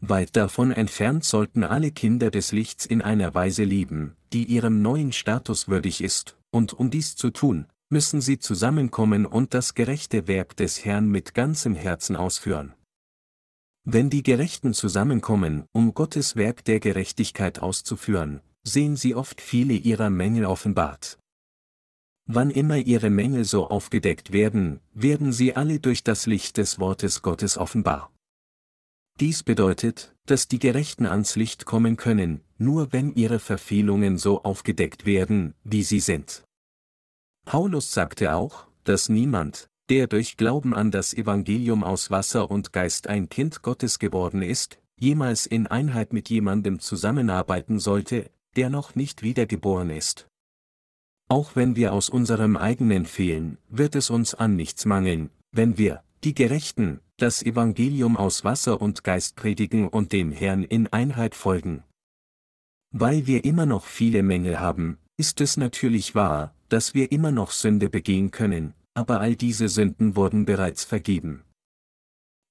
Weit davon entfernt sollten alle Kinder des Lichts in einer Weise lieben, die ihrem neuen Status würdig ist, und um dies zu tun, müssen sie zusammenkommen und das gerechte Werk des Herrn mit ganzem Herzen ausführen. Wenn die Gerechten zusammenkommen, um Gottes Werk der Gerechtigkeit auszuführen, sehen sie oft viele ihrer Mängel offenbart. Wann immer ihre Mängel so aufgedeckt werden, werden sie alle durch das Licht des Wortes Gottes offenbar. Dies bedeutet, dass die Gerechten ans Licht kommen können, nur wenn ihre Verfehlungen so aufgedeckt werden, wie sie sind. Paulus sagte auch, dass niemand, der durch Glauben an das Evangelium aus Wasser und Geist ein Kind Gottes geworden ist, jemals in Einheit mit jemandem zusammenarbeiten sollte, der noch nicht wiedergeboren ist. Auch wenn wir aus unserem eigenen fehlen, wird es uns an nichts mangeln, wenn wir, die Gerechten, das Evangelium aus Wasser und Geist predigen und dem Herrn in Einheit folgen. Weil wir immer noch viele Mängel haben, ist es natürlich wahr, dass wir immer noch Sünde begehen können, aber all diese Sünden wurden bereits vergeben.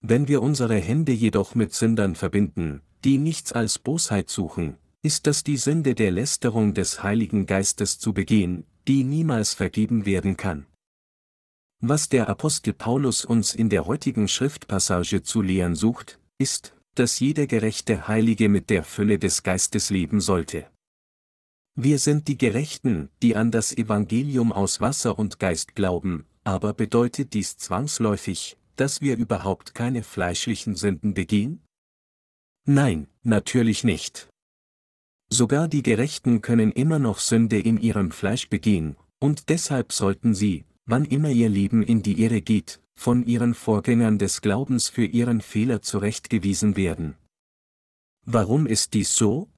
Wenn wir unsere Hände jedoch mit Sündern verbinden, die nichts als Bosheit suchen, ist das die Sünde der Lästerung des Heiligen Geistes zu begehen, die niemals vergeben werden kann. Was der Apostel Paulus uns in der heutigen Schriftpassage zu lehren sucht, ist, dass jeder gerechte Heilige mit der Fülle des Geistes leben sollte. Wir sind die Gerechten, die an das Evangelium aus Wasser und Geist glauben, aber bedeutet dies zwangsläufig, dass wir überhaupt keine fleischlichen Sünden begehen? Nein, natürlich nicht. Sogar die Gerechten können immer noch Sünde in ihrem Fleisch begehen, und deshalb sollten sie, wann immer ihr Leben in die Irre geht, von ihren Vorgängern des Glaubens für ihren Fehler zurechtgewiesen werden. Warum ist dies so?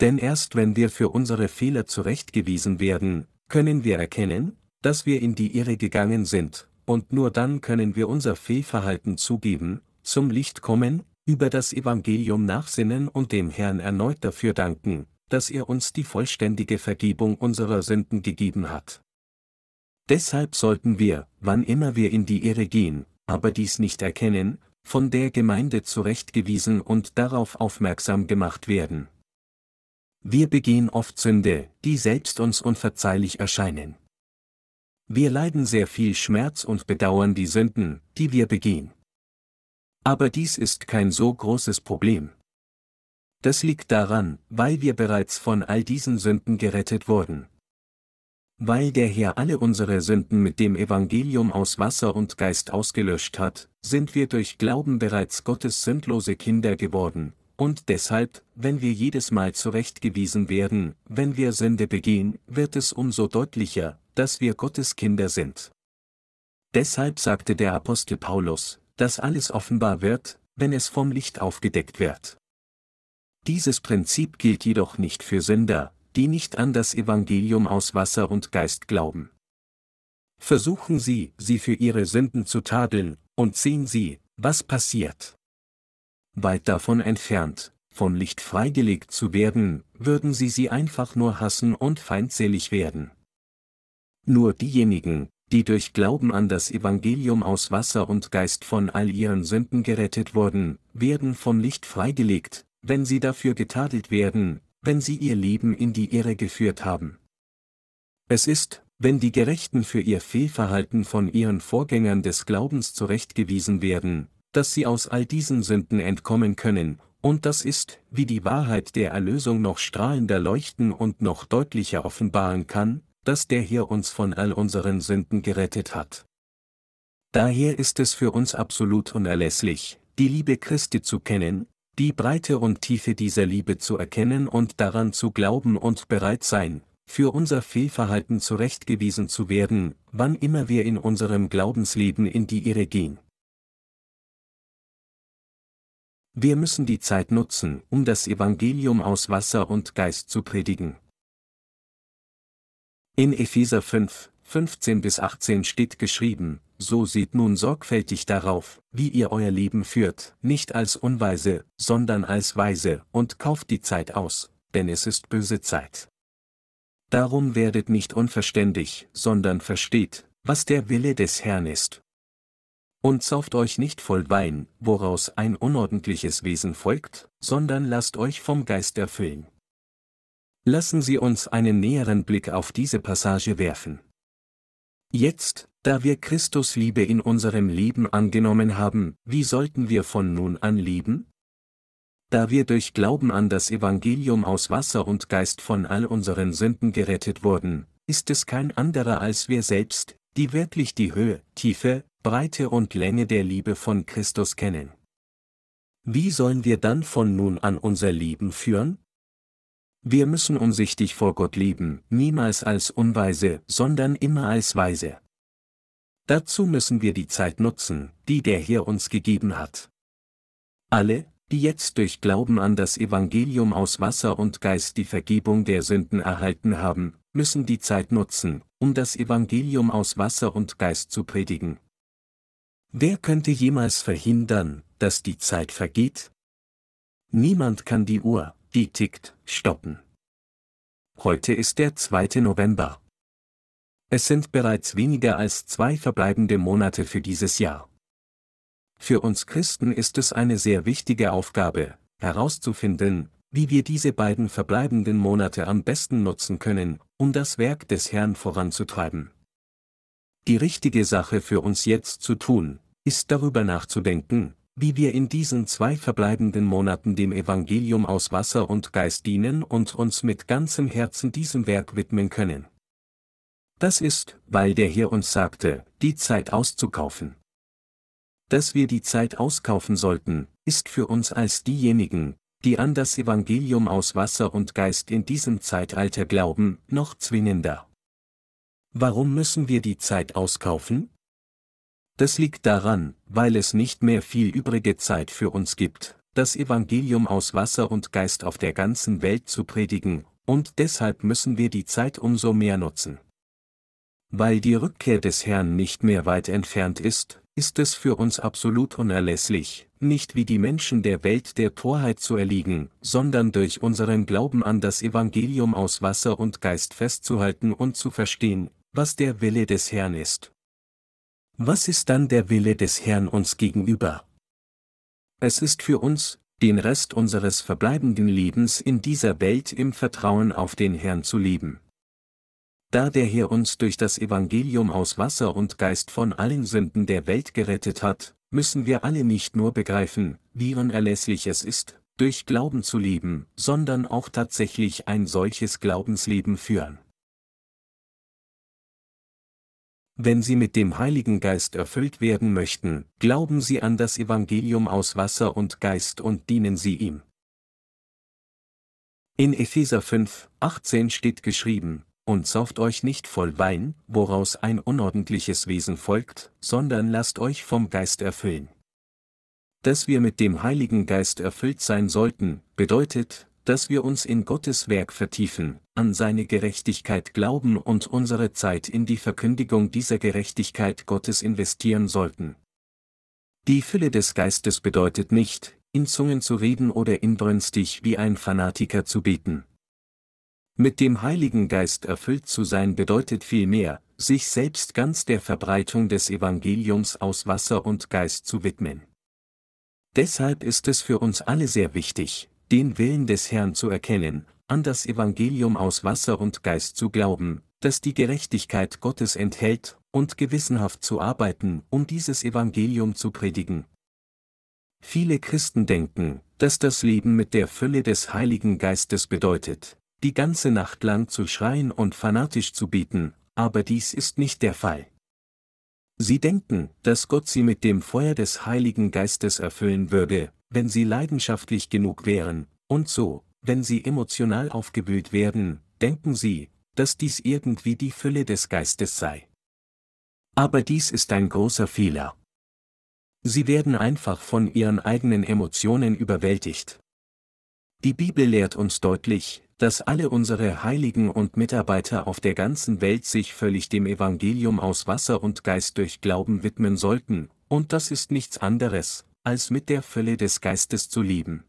Denn erst wenn wir für unsere Fehler zurechtgewiesen werden, können wir erkennen, dass wir in die Irre gegangen sind, und nur dann können wir unser Fehlverhalten zugeben, zum Licht kommen, über das Evangelium nachsinnen und dem Herrn erneut dafür danken, dass er uns die vollständige Vergebung unserer Sünden gegeben hat. Deshalb sollten wir, wann immer wir in die Irre gehen, aber dies nicht erkennen, von der Gemeinde zurechtgewiesen und darauf aufmerksam gemacht werden. Wir begehen oft Sünde, die selbst uns unverzeihlich erscheinen. Wir leiden sehr viel Schmerz und bedauern die Sünden, die wir begehen. Aber dies ist kein so großes Problem. Das liegt daran, weil wir bereits von all diesen Sünden gerettet wurden. Weil der Herr alle unsere Sünden mit dem Evangelium aus Wasser und Geist ausgelöscht hat, sind wir durch Glauben bereits Gottes sündlose Kinder geworden, und deshalb, wenn wir jedes Mal zurechtgewiesen werden, wenn wir Sünde begehen, wird es umso deutlicher, dass wir Gottes Kinder sind. Deshalb sagte der Apostel Paulus, dass alles offenbar wird, wenn es vom Licht aufgedeckt wird. Dieses Prinzip gilt jedoch nicht für Sünder, die nicht an das Evangelium aus Wasser und Geist glauben. Versuchen Sie, sie für ihre Sünden zu tadeln, und sehen Sie, was passiert. Weit davon entfernt, vom Licht freigelegt zu werden, würden Sie sie einfach nur hassen und feindselig werden. Nur diejenigen, die durch Glauben an das Evangelium aus Wasser und Geist von all ihren Sünden gerettet wurden, werden vom Licht freigelegt, wenn sie dafür getadelt werden, wenn sie ihr Leben in die Irre geführt haben. Es ist, wenn die Gerechten für ihr Fehlverhalten von ihren Vorgängern des Glaubens zurechtgewiesen werden, dass sie aus all diesen Sünden entkommen können, und das ist, wie die Wahrheit der Erlösung noch strahlender leuchten und noch deutlicher offenbaren kann, dass der Herr uns von all unseren Sünden gerettet hat. Daher ist es für uns absolut unerlässlich, die Liebe Christi zu kennen, die Breite und Tiefe dieser Liebe zu erkennen und daran zu glauben und bereit sein, für unser Fehlverhalten zurechtgewiesen zu werden, wann immer wir in unserem Glaubensleben in die Irre gehen. Wir müssen die Zeit nutzen, um das Evangelium aus Wasser und Geist zu predigen. In Epheser 5, 15 bis 18 steht geschrieben, so seht nun sorgfältig darauf, wie ihr euer Leben führt, nicht als Unweise, sondern als Weise, und kauft die Zeit aus, denn es ist böse Zeit. Darum werdet nicht unverständig, sondern versteht, was der Wille des Herrn ist. Und sauft euch nicht voll Wein, woraus ein unordentliches Wesen folgt, sondern lasst euch vom Geist erfüllen. Lassen Sie uns einen näheren Blick auf diese Passage werfen. Jetzt, da wir Christus Liebe in unserem Leben angenommen haben, wie sollten wir von nun an leben? Da wir durch Glauben an das Evangelium aus Wasser und Geist von all unseren Sünden gerettet wurden, ist es kein anderer als wir selbst, die wirklich die Höhe, Tiefe, Breite und Länge der Liebe von Christus kennen. Wie sollen wir dann von nun an unser Leben führen? Wir müssen umsichtig vor Gott leben, niemals als Unweise, sondern immer als Weise. Dazu müssen wir die Zeit nutzen, die der Herr uns gegeben hat. Alle, die jetzt durch Glauben an das Evangelium aus Wasser und Geist die Vergebung der Sünden erhalten haben, müssen die Zeit nutzen, um das Evangelium aus Wasser und Geist zu predigen. Wer könnte jemals verhindern, dass die Zeit vergeht? Niemand kann die Uhr, die tickt, stoppen. Heute ist der 2. November. Es sind bereits weniger als zwei verbleibende Monate für dieses Jahr. Für uns Christen ist es eine sehr wichtige Aufgabe, herauszufinden, wie wir diese beiden verbleibenden Monate am besten nutzen können, um das Werk des Herrn voranzutreiben. Die richtige Sache für uns jetzt zu tun, ist darüber nachzudenken, wie wir in diesen zwei verbleibenden Monaten dem Evangelium aus Wasser und Geist dienen und uns mit ganzem Herzen diesem Werk widmen können. Das ist, weil der Herr uns sagte, die Zeit auszukaufen. Dass wir die Zeit auskaufen sollten, ist für uns als diejenigen, die an das Evangelium aus Wasser und Geist in diesem Zeitalter glauben, noch zwingender. Warum müssen wir die Zeit auskaufen? Das liegt daran, weil es nicht mehr viel übrige Zeit für uns gibt, das Evangelium aus Wasser und Geist auf der ganzen Welt zu predigen, und deshalb müssen wir die Zeit umso mehr nutzen. Weil die Rückkehr des Herrn nicht mehr weit entfernt ist, ist es für uns absolut unerlässlich, nicht wie die Menschen der Welt der Torheit zu erliegen, sondern durch unseren Glauben an das Evangelium aus Wasser und Geist festzuhalten und zu verstehen, was der Wille des Herrn ist. Was ist dann der Wille des Herrn uns gegenüber? Es ist für uns, den Rest unseres verbleibenden Lebens in dieser Welt im Vertrauen auf den Herrn zu leben. Da der Herr uns durch das Evangelium aus Wasser und Geist von allen Sünden der Welt gerettet hat, müssen wir alle nicht nur begreifen, wie unerlässlich es ist, durch Glauben zu leben, sondern auch tatsächlich ein solches Glaubensleben führen. Wenn Sie mit dem Heiligen Geist erfüllt werden möchten, glauben Sie an das Evangelium aus Wasser und Geist und dienen Sie ihm. In Epheser 5, 18 steht geschrieben, und sauft euch nicht voll Wein, woraus ein unordentliches Wesen folgt, sondern lasst euch vom Geist erfüllen. Dass wir mit dem Heiligen Geist erfüllt sein sollten, bedeutet, dass wir uns in Gottes Werk vertiefen, an seine Gerechtigkeit glauben und unsere Zeit in die Verkündigung dieser Gerechtigkeit Gottes investieren sollten. Die Fülle des Geistes bedeutet nicht, in Zungen zu reden oder inbrünstig wie ein Fanatiker zu beten. Mit dem Heiligen Geist erfüllt zu sein bedeutet vielmehr, sich selbst ganz der Verbreitung des Evangeliums aus Wasser und Geist zu widmen. Deshalb ist es für uns alle sehr wichtig, den Willen des Herrn zu erkennen, an das Evangelium aus Wasser und Geist zu glauben, das die Gerechtigkeit Gottes enthält, und gewissenhaft zu arbeiten, um dieses Evangelium zu predigen. Viele Christen denken, dass das Leben mit der Fülle des Heiligen Geistes bedeutet, die ganze Nacht lang zu schreien und fanatisch zu bieten, aber dies ist nicht der Fall. Sie denken, dass Gott sie mit dem Feuer des Heiligen Geistes erfüllen würde, wenn sie leidenschaftlich genug wären, und so, wenn sie emotional aufgewühlt werden, denken sie, dass dies irgendwie die Fülle des Geistes sei. Aber dies ist ein großer Fehler. Sie werden einfach von ihren eigenen Emotionen überwältigt. Die Bibel lehrt uns deutlich, dass alle unsere Heiligen und Mitarbeiter auf der ganzen Welt sich völlig dem Evangelium aus Wasser und Geist durch Glauben widmen sollten, und das ist nichts anderes, als mit der Fülle des Geistes zu lieben.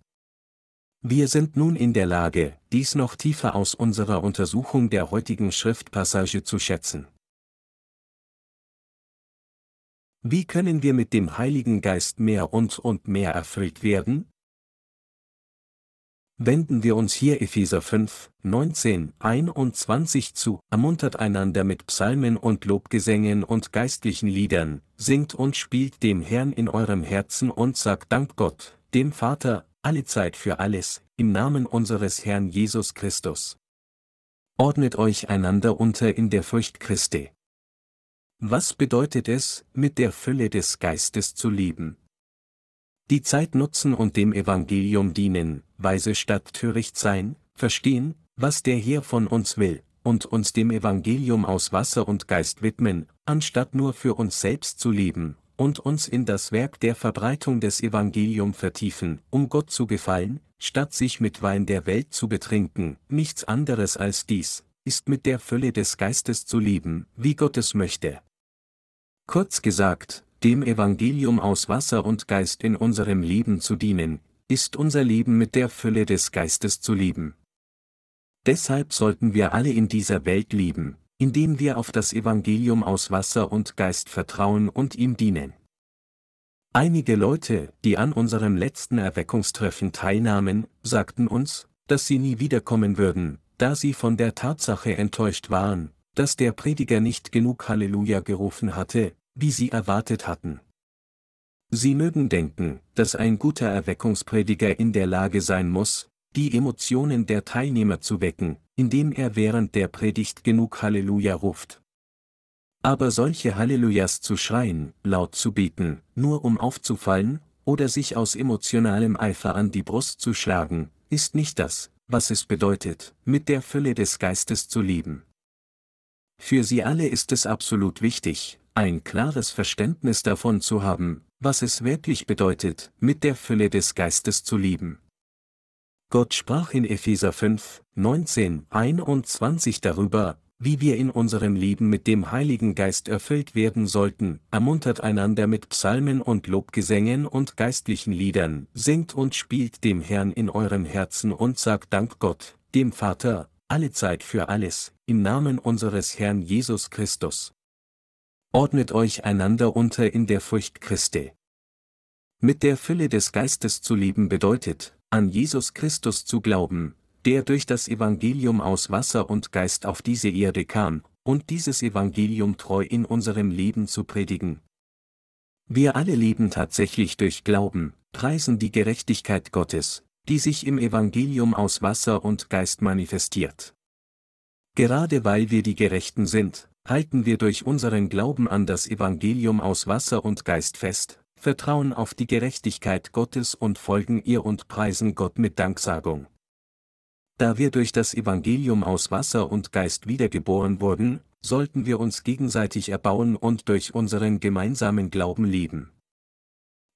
Wir sind nun in der Lage, dies noch tiefer aus unserer Untersuchung der heutigen Schriftpassage zu schätzen. Wie können wir mit dem Heiligen Geist mehr und und mehr erfüllt werden? Wenden wir uns hier Epheser 5, 19, 21 zu, ermuntert einander mit Psalmen und Lobgesängen und geistlichen Liedern, singt und spielt dem Herrn in eurem Herzen und sagt Dank Gott, dem Vater, alle Zeit für alles, im Namen unseres Herrn Jesus Christus. Ordnet euch einander unter in der Furcht Christi. Was bedeutet es, mit der Fülle des Geistes zu leben? Die Zeit nutzen und dem Evangelium dienen, weise statt töricht sein, verstehen, was der Herr von uns will, und uns dem Evangelium aus Wasser und Geist widmen, anstatt nur für uns selbst zu leben, und uns in das Werk der Verbreitung des Evangelium vertiefen, um Gott zu gefallen, statt sich mit Wein der Welt zu betrinken, nichts anderes als dies, ist mit der Fülle des Geistes zu leben, wie Gott es möchte. Kurz gesagt, dem Evangelium aus Wasser und Geist in unserem Leben zu dienen, ist unser Leben mit der Fülle des Geistes zu leben. Deshalb sollten wir alle in dieser Welt leben, indem wir auf das Evangelium aus Wasser und Geist vertrauen und ihm dienen. Einige Leute, die an unserem letzten Erweckungstreffen teilnahmen, sagten uns, dass sie nie wiederkommen würden, da sie von der Tatsache enttäuscht waren, dass der Prediger nicht genug Halleluja gerufen hatte, wie sie erwartet hatten. Sie mögen denken, dass ein guter Erweckungsprediger in der Lage sein muss, die Emotionen der Teilnehmer zu wecken, indem er während der Predigt genug Halleluja ruft. Aber solche Hallelujahs zu schreien, laut zu beten, nur um aufzufallen, oder sich aus emotionalem Eifer an die Brust zu schlagen, ist nicht das, was es bedeutet, mit der Fülle des Geistes zu leben. Für sie alle ist es absolut wichtig, ein klares Verständnis davon zu haben, was es wirklich bedeutet, mit der Fülle des Geistes zu lieben. Gott sprach in Epheser 5, 19, 21 darüber, wie wir in unserem Leben mit dem Heiligen Geist erfüllt werden sollten, ermuntert einander mit Psalmen und Lobgesängen und geistlichen Liedern, singt und spielt dem Herrn in eurem Herzen und sagt Dank Gott, dem Vater, alle Zeit für alles, im Namen unseres Herrn Jesus Christus. Ordnet euch einander unter in der Furcht Christi. Mit der Fülle des Geistes zu leben bedeutet, an Jesus Christus zu glauben, der durch das Evangelium aus Wasser und Geist auf diese Erde kam, und dieses Evangelium treu in unserem Leben zu predigen. Wir alle leben tatsächlich durch Glauben, preisen die Gerechtigkeit Gottes, die sich im Evangelium aus Wasser und Geist manifestiert. Gerade weil wir die Gerechten sind, halten wir durch unseren Glauben an das Evangelium aus Wasser und Geist fest, vertrauen auf die Gerechtigkeit Gottes und folgen ihr und preisen Gott mit Danksagung. Da wir durch das Evangelium aus Wasser und Geist wiedergeboren wurden, sollten wir uns gegenseitig erbauen und durch unseren gemeinsamen Glauben lieben.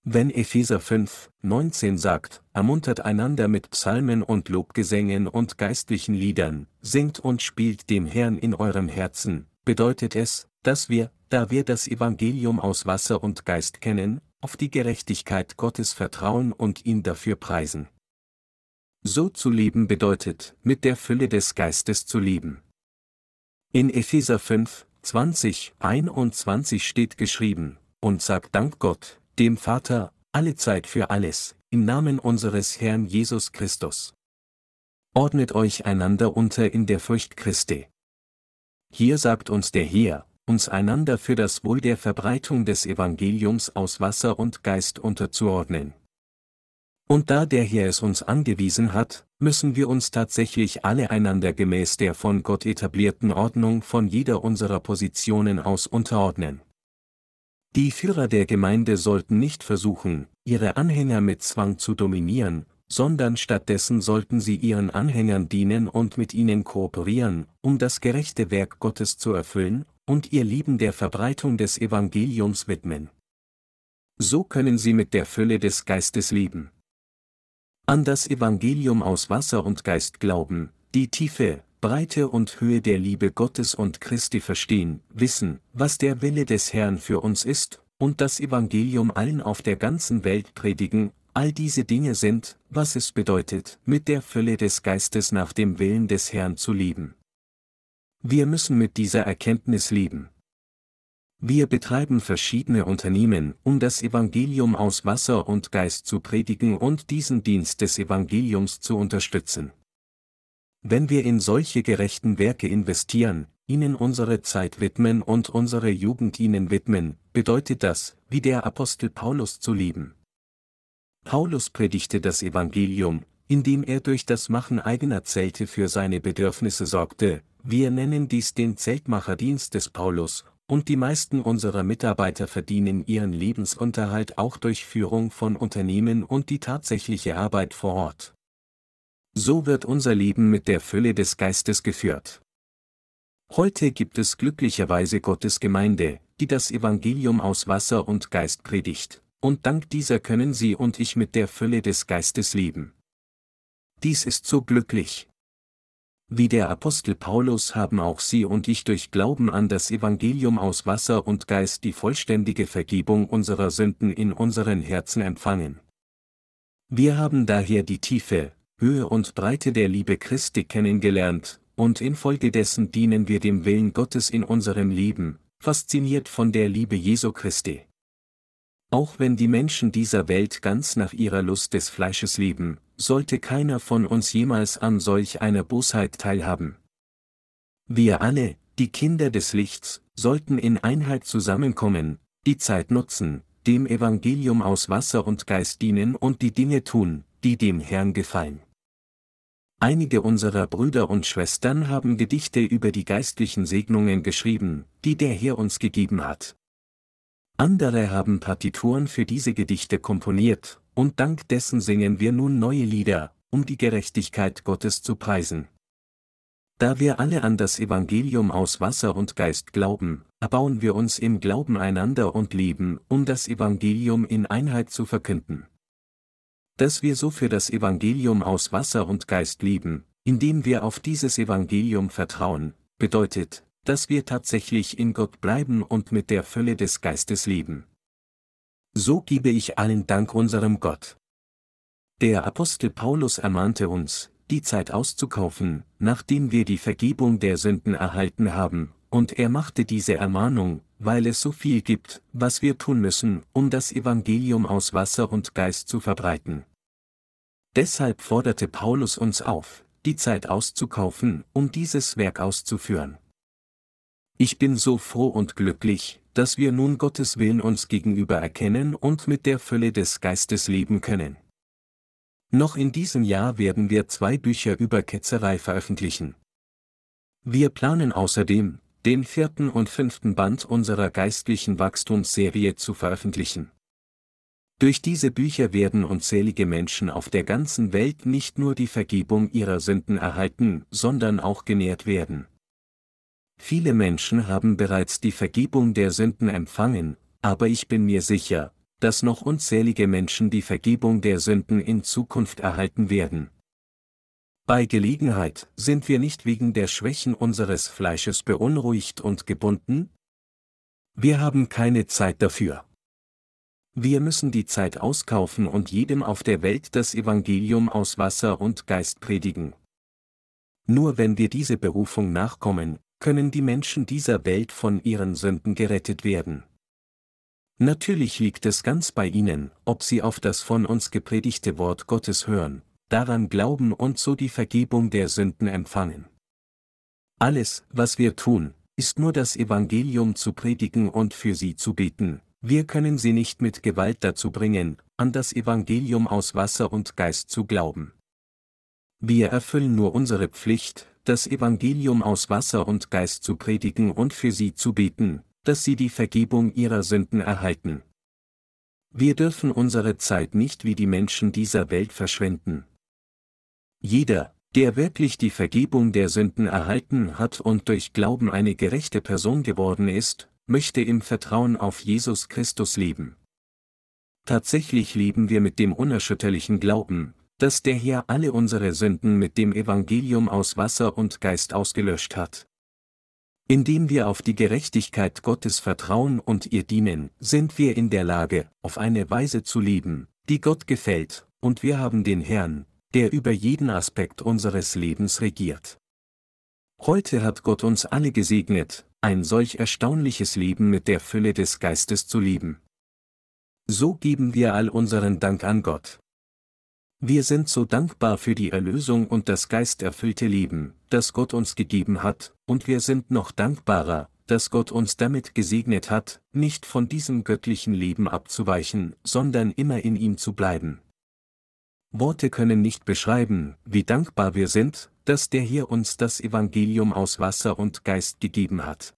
Wenn Epheser 5, 19 sagt, ermuntert einander mit Psalmen und Lobgesängen und geistlichen Liedern, singt und spielt dem Herrn in eurem Herzen, bedeutet es, dass wir, da wir das Evangelium aus Wasser und Geist kennen, auf die Gerechtigkeit Gottes vertrauen und ihn dafür preisen. So zu leben bedeutet, mit der Fülle des Geistes zu lieben. In Epheser 5, 20, 21 steht geschrieben, und sagt Dank Gott, dem Vater, alle Zeit für alles, im Namen unseres Herrn Jesus Christus. Ordnet euch einander unter in der Furcht Christi. Hier sagt uns der Herr, uns einander für das Wohl der Verbreitung des Evangeliums aus Wasser und Geist unterzuordnen. Und da der Herr es uns angewiesen hat, müssen wir uns tatsächlich alle einander gemäß der von Gott etablierten Ordnung von jeder unserer Positionen aus unterordnen. Die Führer der Gemeinde sollten nicht versuchen, ihre Anhänger mit Zwang zu dominieren, sondern stattdessen sollten sie ihren Anhängern dienen und mit ihnen kooperieren, um das gerechte Werk Gottes zu erfüllen, und ihr Lieben der Verbreitung des Evangeliums widmen. So können sie mit der Fülle des Geistes lieben. An das Evangelium aus Wasser und Geist glauben, die Tiefe, Breite und Höhe der Liebe Gottes und Christi verstehen, wissen, was der Wille des Herrn für uns ist, und das Evangelium allen auf der ganzen Welt predigen, all diese Dinge sind, was es bedeutet, mit der Fülle des Geistes nach dem Willen des Herrn zu lieben. Wir müssen mit dieser Erkenntnis lieben. Wir betreiben verschiedene Unternehmen, um das Evangelium aus Wasser und Geist zu predigen und diesen Dienst des Evangeliums zu unterstützen. Wenn wir in solche gerechten Werke investieren, ihnen unsere Zeit widmen und unsere Jugend ihnen widmen, bedeutet das, wie der Apostel Paulus zu lieben. Paulus predigte das Evangelium, indem er durch das Machen eigener Zelte für seine Bedürfnisse sorgte, wir nennen dies den Zeltmacherdienst des Paulus, und die meisten unserer Mitarbeiter verdienen ihren Lebensunterhalt auch durch Führung von Unternehmen und die tatsächliche Arbeit vor Ort. So wird unser Leben mit der Fülle des Geistes geführt. Heute gibt es glücklicherweise Gottes Gemeinde, die das Evangelium aus Wasser und Geist predigt, und dank dieser können Sie und ich mit der Fülle des Geistes leben. Dies ist so glücklich. Wie der Apostel Paulus haben auch Sie und ich durch Glauben an das Evangelium aus Wasser und Geist die vollständige Vergebung unserer Sünden in unseren Herzen empfangen. Wir haben daher die Tiefe, Höhe und Breite der Liebe Christi kennengelernt, und infolgedessen dienen wir dem Willen Gottes in unserem Leben, fasziniert von der Liebe Jesu Christi. Auch wenn die Menschen dieser Welt ganz nach ihrer Lust des Fleisches leben, sollte keiner von uns jemals an solch einer Bosheit teilhaben. Wir alle, die Kinder des Lichts, sollten in Einheit zusammenkommen, die Zeit nutzen, dem Evangelium aus Wasser und Geist dienen und die Dinge tun, die dem Herrn gefallen. Einige unserer Brüder und Schwestern haben Gedichte über die geistlichen Segnungen geschrieben, die der Herr uns gegeben hat. Andere haben Partituren für diese Gedichte komponiert, und dank dessen singen wir nun neue Lieder, um die Gerechtigkeit Gottes zu preisen. Da wir alle an das Evangelium aus Wasser und Geist glauben, erbauen wir uns im Glauben einander und leben, um das Evangelium in Einheit zu verkünden dass wir so für das Evangelium aus Wasser und Geist lieben, indem wir auf dieses Evangelium vertrauen, bedeutet, dass wir tatsächlich in Gott bleiben und mit der Fülle des Geistes leben. So gebe ich allen Dank unserem Gott. Der Apostel Paulus ermahnte uns, die Zeit auszukaufen, nachdem wir die Vergebung der Sünden erhalten haben, und er machte diese Ermahnung, weil es so viel gibt, was wir tun müssen, um das Evangelium aus Wasser und Geist zu verbreiten. Deshalb forderte Paulus uns auf, die Zeit auszukaufen, um dieses Werk auszuführen. Ich bin so froh und glücklich, dass wir nun Gottes Willen uns gegenüber erkennen und mit der Fülle des Geistes leben können. Noch in diesem Jahr werden wir zwei Bücher über Ketzerei veröffentlichen. Wir planen außerdem, den vierten und fünften Band unserer geistlichen Wachstumsserie zu veröffentlichen. Durch diese Bücher werden unzählige Menschen auf der ganzen Welt nicht nur die Vergebung ihrer Sünden erhalten, sondern auch genährt werden. Viele Menschen haben bereits die Vergebung der Sünden empfangen, aber ich bin mir sicher, dass noch unzählige Menschen die Vergebung der Sünden in Zukunft erhalten werden. Bei Gelegenheit sind wir nicht wegen der Schwächen unseres Fleisches beunruhigt und gebunden? Wir haben keine Zeit dafür. Wir müssen die Zeit auskaufen und jedem auf der Welt das Evangelium aus Wasser und Geist predigen. Nur wenn wir diese Berufung nachkommen, können die Menschen dieser Welt von ihren Sünden gerettet werden. Natürlich liegt es ganz bei ihnen, ob sie auf das von uns gepredigte Wort Gottes hören, daran glauben und so die Vergebung der Sünden empfangen. Alles, was wir tun, ist nur das Evangelium zu predigen und für sie zu beten, wir können sie nicht mit Gewalt dazu bringen, an das Evangelium aus Wasser und Geist zu glauben. Wir erfüllen nur unsere Pflicht, das Evangelium aus Wasser und Geist zu predigen und für sie zu beten, dass sie die Vergebung ihrer Sünden erhalten. Wir dürfen unsere Zeit nicht wie die Menschen dieser Welt verschwenden. Jeder, der wirklich die Vergebung der Sünden erhalten hat und durch Glauben eine gerechte Person geworden ist, möchte im Vertrauen auf Jesus Christus leben. Tatsächlich leben wir mit dem unerschütterlichen Glauben, dass der Herr alle unsere Sünden mit dem Evangelium aus Wasser und Geist ausgelöscht hat. Indem wir auf die Gerechtigkeit Gottes vertrauen und ihr dienen, sind wir in der Lage, auf eine Weise zu leben, die Gott gefällt, und wir haben den Herrn, der über jeden Aspekt unseres Lebens regiert. Heute hat Gott uns alle gesegnet, ein solch erstaunliches Leben mit der Fülle des Geistes zu leben. So geben wir all unseren Dank an Gott. Wir sind so dankbar für die Erlösung und das geisterfüllte Leben, das Gott uns gegeben hat, und wir sind noch dankbarer, dass Gott uns damit gesegnet hat, nicht von diesem göttlichen Leben abzuweichen, sondern immer in ihm zu bleiben. Worte können nicht beschreiben, wie dankbar wir sind, dass der hier uns das Evangelium aus Wasser und Geist gegeben hat.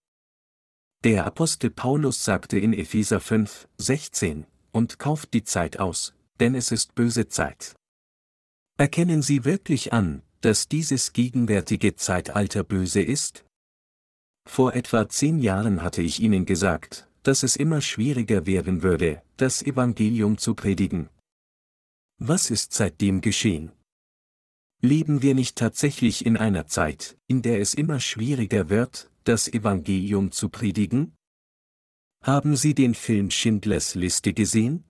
Der Apostel Paulus sagte in Epheser 5, 16, und kauft die Zeit aus, denn es ist böse Zeit. Erkennen Sie wirklich an, dass dieses gegenwärtige Zeitalter böse ist? Vor etwa zehn Jahren hatte ich Ihnen gesagt, dass es immer schwieriger werden würde, das Evangelium zu predigen. Was ist seitdem geschehen? Leben wir nicht tatsächlich in einer Zeit, in der es immer schwieriger wird, das Evangelium zu predigen? Haben Sie den Film Schindlers Liste gesehen?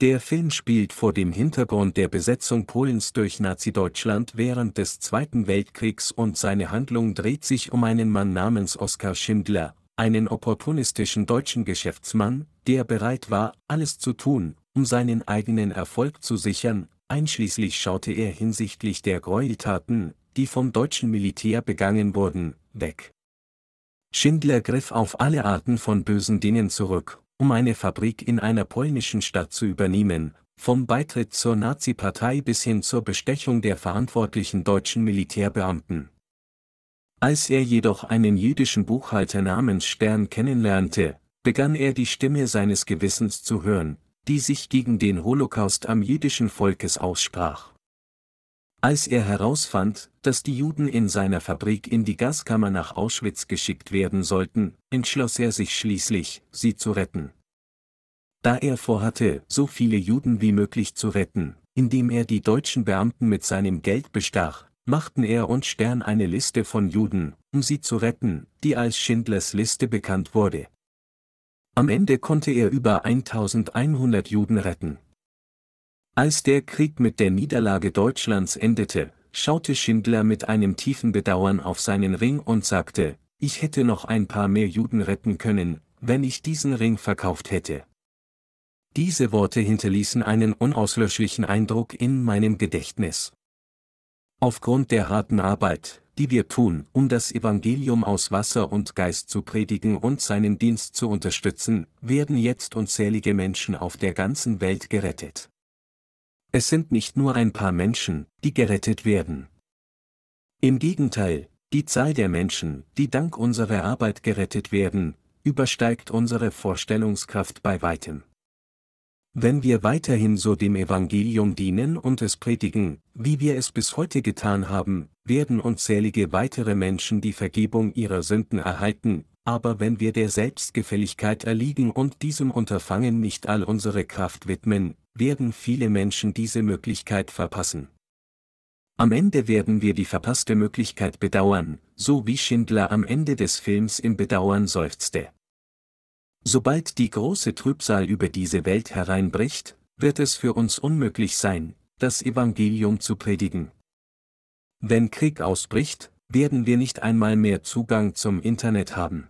Der Film spielt vor dem Hintergrund der Besetzung Polens durch Nazi-Deutschland während des Zweiten Weltkriegs und seine Handlung dreht sich um einen Mann namens Oskar Schindler, einen opportunistischen deutschen Geschäftsmann, der bereit war, alles zu tun, um seinen eigenen Erfolg zu sichern, Einschließlich schaute er hinsichtlich der Gräueltaten, die vom deutschen Militär begangen wurden, weg. Schindler griff auf alle Arten von bösen Dingen zurück, um eine Fabrik in einer polnischen Stadt zu übernehmen, vom Beitritt zur Nazi-Partei bis hin zur Bestechung der verantwortlichen deutschen Militärbeamten. Als er jedoch einen jüdischen Buchhalter namens Stern kennenlernte, begann er die Stimme seines Gewissens zu hören, die sich gegen den Holocaust am jüdischen Volkes aussprach. Als er herausfand, dass die Juden in seiner Fabrik in die Gaskammer nach Auschwitz geschickt werden sollten, entschloss er sich schließlich, sie zu retten. Da er vorhatte, so viele Juden wie möglich zu retten, indem er die deutschen Beamten mit seinem Geld bestach, machten er und Stern eine Liste von Juden, um sie zu retten, die als Schindlers Liste bekannt wurde. Am Ende konnte er über 1100 Juden retten. Als der Krieg mit der Niederlage Deutschlands endete, schaute Schindler mit einem tiefen Bedauern auf seinen Ring und sagte, ich hätte noch ein paar mehr Juden retten können, wenn ich diesen Ring verkauft hätte. Diese Worte hinterließen einen unauslöschlichen Eindruck in meinem Gedächtnis. Aufgrund der harten Arbeit, die wir tun, um das Evangelium aus Wasser und Geist zu predigen und seinen Dienst zu unterstützen, werden jetzt unzählige Menschen auf der ganzen Welt gerettet. Es sind nicht nur ein paar Menschen, die gerettet werden. Im Gegenteil, die Zahl der Menschen, die dank unserer Arbeit gerettet werden, übersteigt unsere Vorstellungskraft bei weitem. Wenn wir weiterhin so dem Evangelium dienen und es predigen, wie wir es bis heute getan haben, werden unzählige weitere Menschen die Vergebung ihrer Sünden erhalten, aber wenn wir der Selbstgefälligkeit erliegen und diesem Unterfangen nicht all unsere Kraft widmen, werden viele Menschen diese Möglichkeit verpassen. Am Ende werden wir die verpasste Möglichkeit bedauern, so wie Schindler am Ende des Films im Bedauern seufzte. Sobald die große Trübsal über diese Welt hereinbricht, wird es für uns unmöglich sein, das Evangelium zu predigen. Wenn Krieg ausbricht, werden wir nicht einmal mehr Zugang zum Internet haben.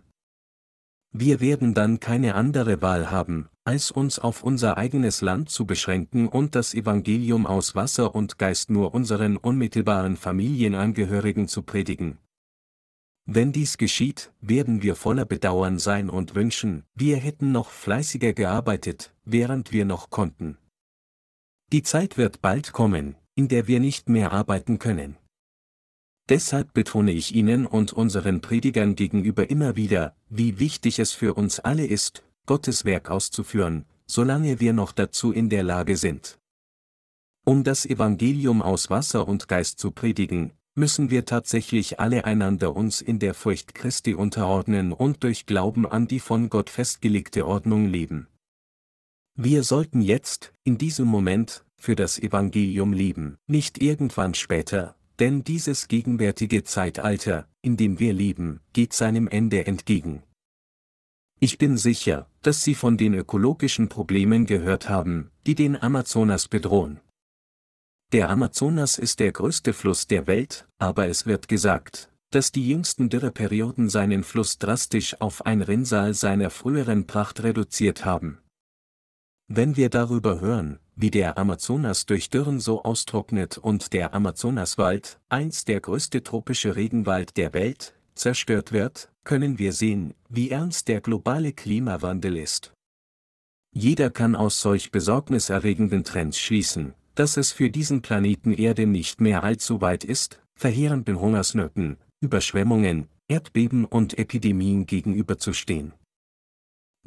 Wir werden dann keine andere Wahl haben, als uns auf unser eigenes Land zu beschränken und das Evangelium aus Wasser und Geist nur unseren unmittelbaren Familienangehörigen zu predigen. Wenn dies geschieht, werden wir voller Bedauern sein und wünschen, wir hätten noch fleißiger gearbeitet, während wir noch konnten. Die Zeit wird bald kommen, in der wir nicht mehr arbeiten können. Deshalb betone ich Ihnen und unseren Predigern gegenüber immer wieder, wie wichtig es für uns alle ist, Gottes Werk auszuführen, solange wir noch dazu in der Lage sind. Um das Evangelium aus Wasser und Geist zu predigen, müssen wir tatsächlich alle einander uns in der Furcht Christi unterordnen und durch Glauben an die von Gott festgelegte Ordnung leben. Wir sollten jetzt, in diesem Moment, für das Evangelium leben, nicht irgendwann später, denn dieses gegenwärtige Zeitalter, in dem wir leben, geht seinem Ende entgegen. Ich bin sicher, dass Sie von den ökologischen Problemen gehört haben, die den Amazonas bedrohen. Der Amazonas ist der größte Fluss der Welt, aber es wird gesagt, dass die jüngsten Dürreperioden seinen Fluss drastisch auf ein Rinnsal seiner früheren Pracht reduziert haben. Wenn wir darüber hören, wie der Amazonas durch Dürren so austrocknet und der Amazonaswald, einst der größte tropische Regenwald der Welt, zerstört wird, können wir sehen, wie ernst der globale Klimawandel ist. Jeder kann aus solch besorgniserregenden Trends schließen, dass es für diesen Planeten Erde nicht mehr allzu weit ist, verheerenden Hungersnöten, Überschwemmungen, Erdbeben und Epidemien gegenüberzustehen.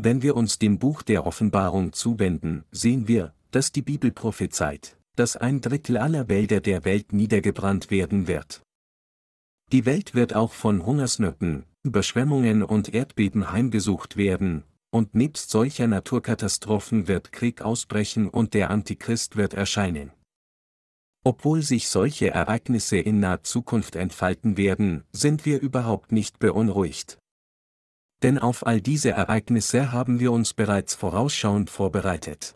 Wenn wir uns dem Buch der Offenbarung zuwenden, sehen wir, dass die Bibel prophezeit, dass ein Drittel aller Wälder der Welt niedergebrannt werden wird. Die Welt wird auch von Hungersnöten, Überschwemmungen und Erdbeben heimgesucht werden, und nebst solcher Naturkatastrophen wird Krieg ausbrechen und der Antichrist wird erscheinen. Obwohl sich solche Ereignisse in naher Zukunft entfalten werden, sind wir überhaupt nicht beunruhigt. Denn auf all diese Ereignisse haben wir uns bereits vorausschauend vorbereitet.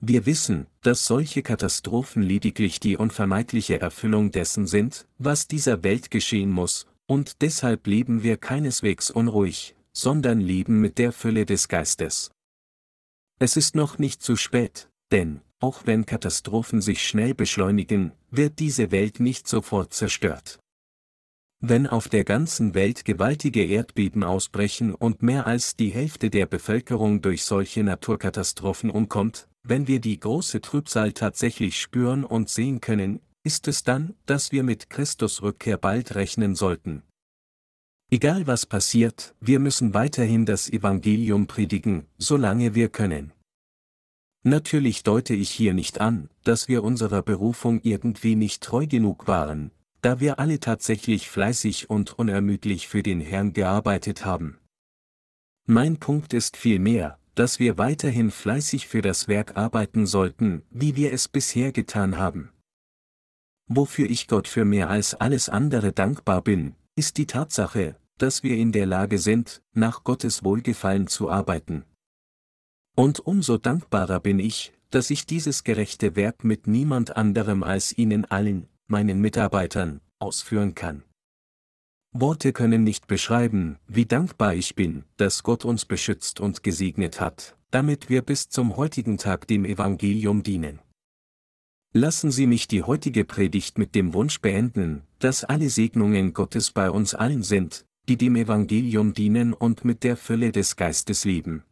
Wir wissen, dass solche Katastrophen lediglich die unvermeidliche Erfüllung dessen sind, was dieser Welt geschehen muss, und deshalb leben wir keineswegs unruhig, sondern leben mit der Fülle des Geistes. Es ist noch nicht zu spät, denn, auch wenn Katastrophen sich schnell beschleunigen, wird diese Welt nicht sofort zerstört. Wenn auf der ganzen Welt gewaltige Erdbeben ausbrechen und mehr als die Hälfte der Bevölkerung durch solche Naturkatastrophen umkommt, wenn wir die große Trübsal tatsächlich spüren und sehen können, ist es dann, dass wir mit Christus Rückkehr bald rechnen sollten. Egal was passiert, wir müssen weiterhin das Evangelium predigen, solange wir können. Natürlich deute ich hier nicht an, dass wir unserer Berufung irgendwie nicht treu genug waren, da wir alle tatsächlich fleißig und unermüdlich für den Herrn gearbeitet haben. Mein Punkt ist vielmehr, dass wir weiterhin fleißig für das Werk arbeiten sollten, wie wir es bisher getan haben. Wofür ich Gott für mehr als alles andere dankbar bin, ist die Tatsache, dass wir in der Lage sind, nach Gottes Wohlgefallen zu arbeiten. Und umso dankbarer bin ich, dass ich dieses gerechte Werk mit niemand anderem als Ihnen allen, meinen Mitarbeitern, ausführen kann. Worte können nicht beschreiben, wie dankbar ich bin, dass Gott uns beschützt und gesegnet hat, damit wir bis zum heutigen Tag dem Evangelium dienen. Lassen Sie mich die heutige Predigt mit dem Wunsch beenden, dass alle Segnungen Gottes bei uns allen sind, die dem Evangelium dienen und mit der Fülle des Geistes leben.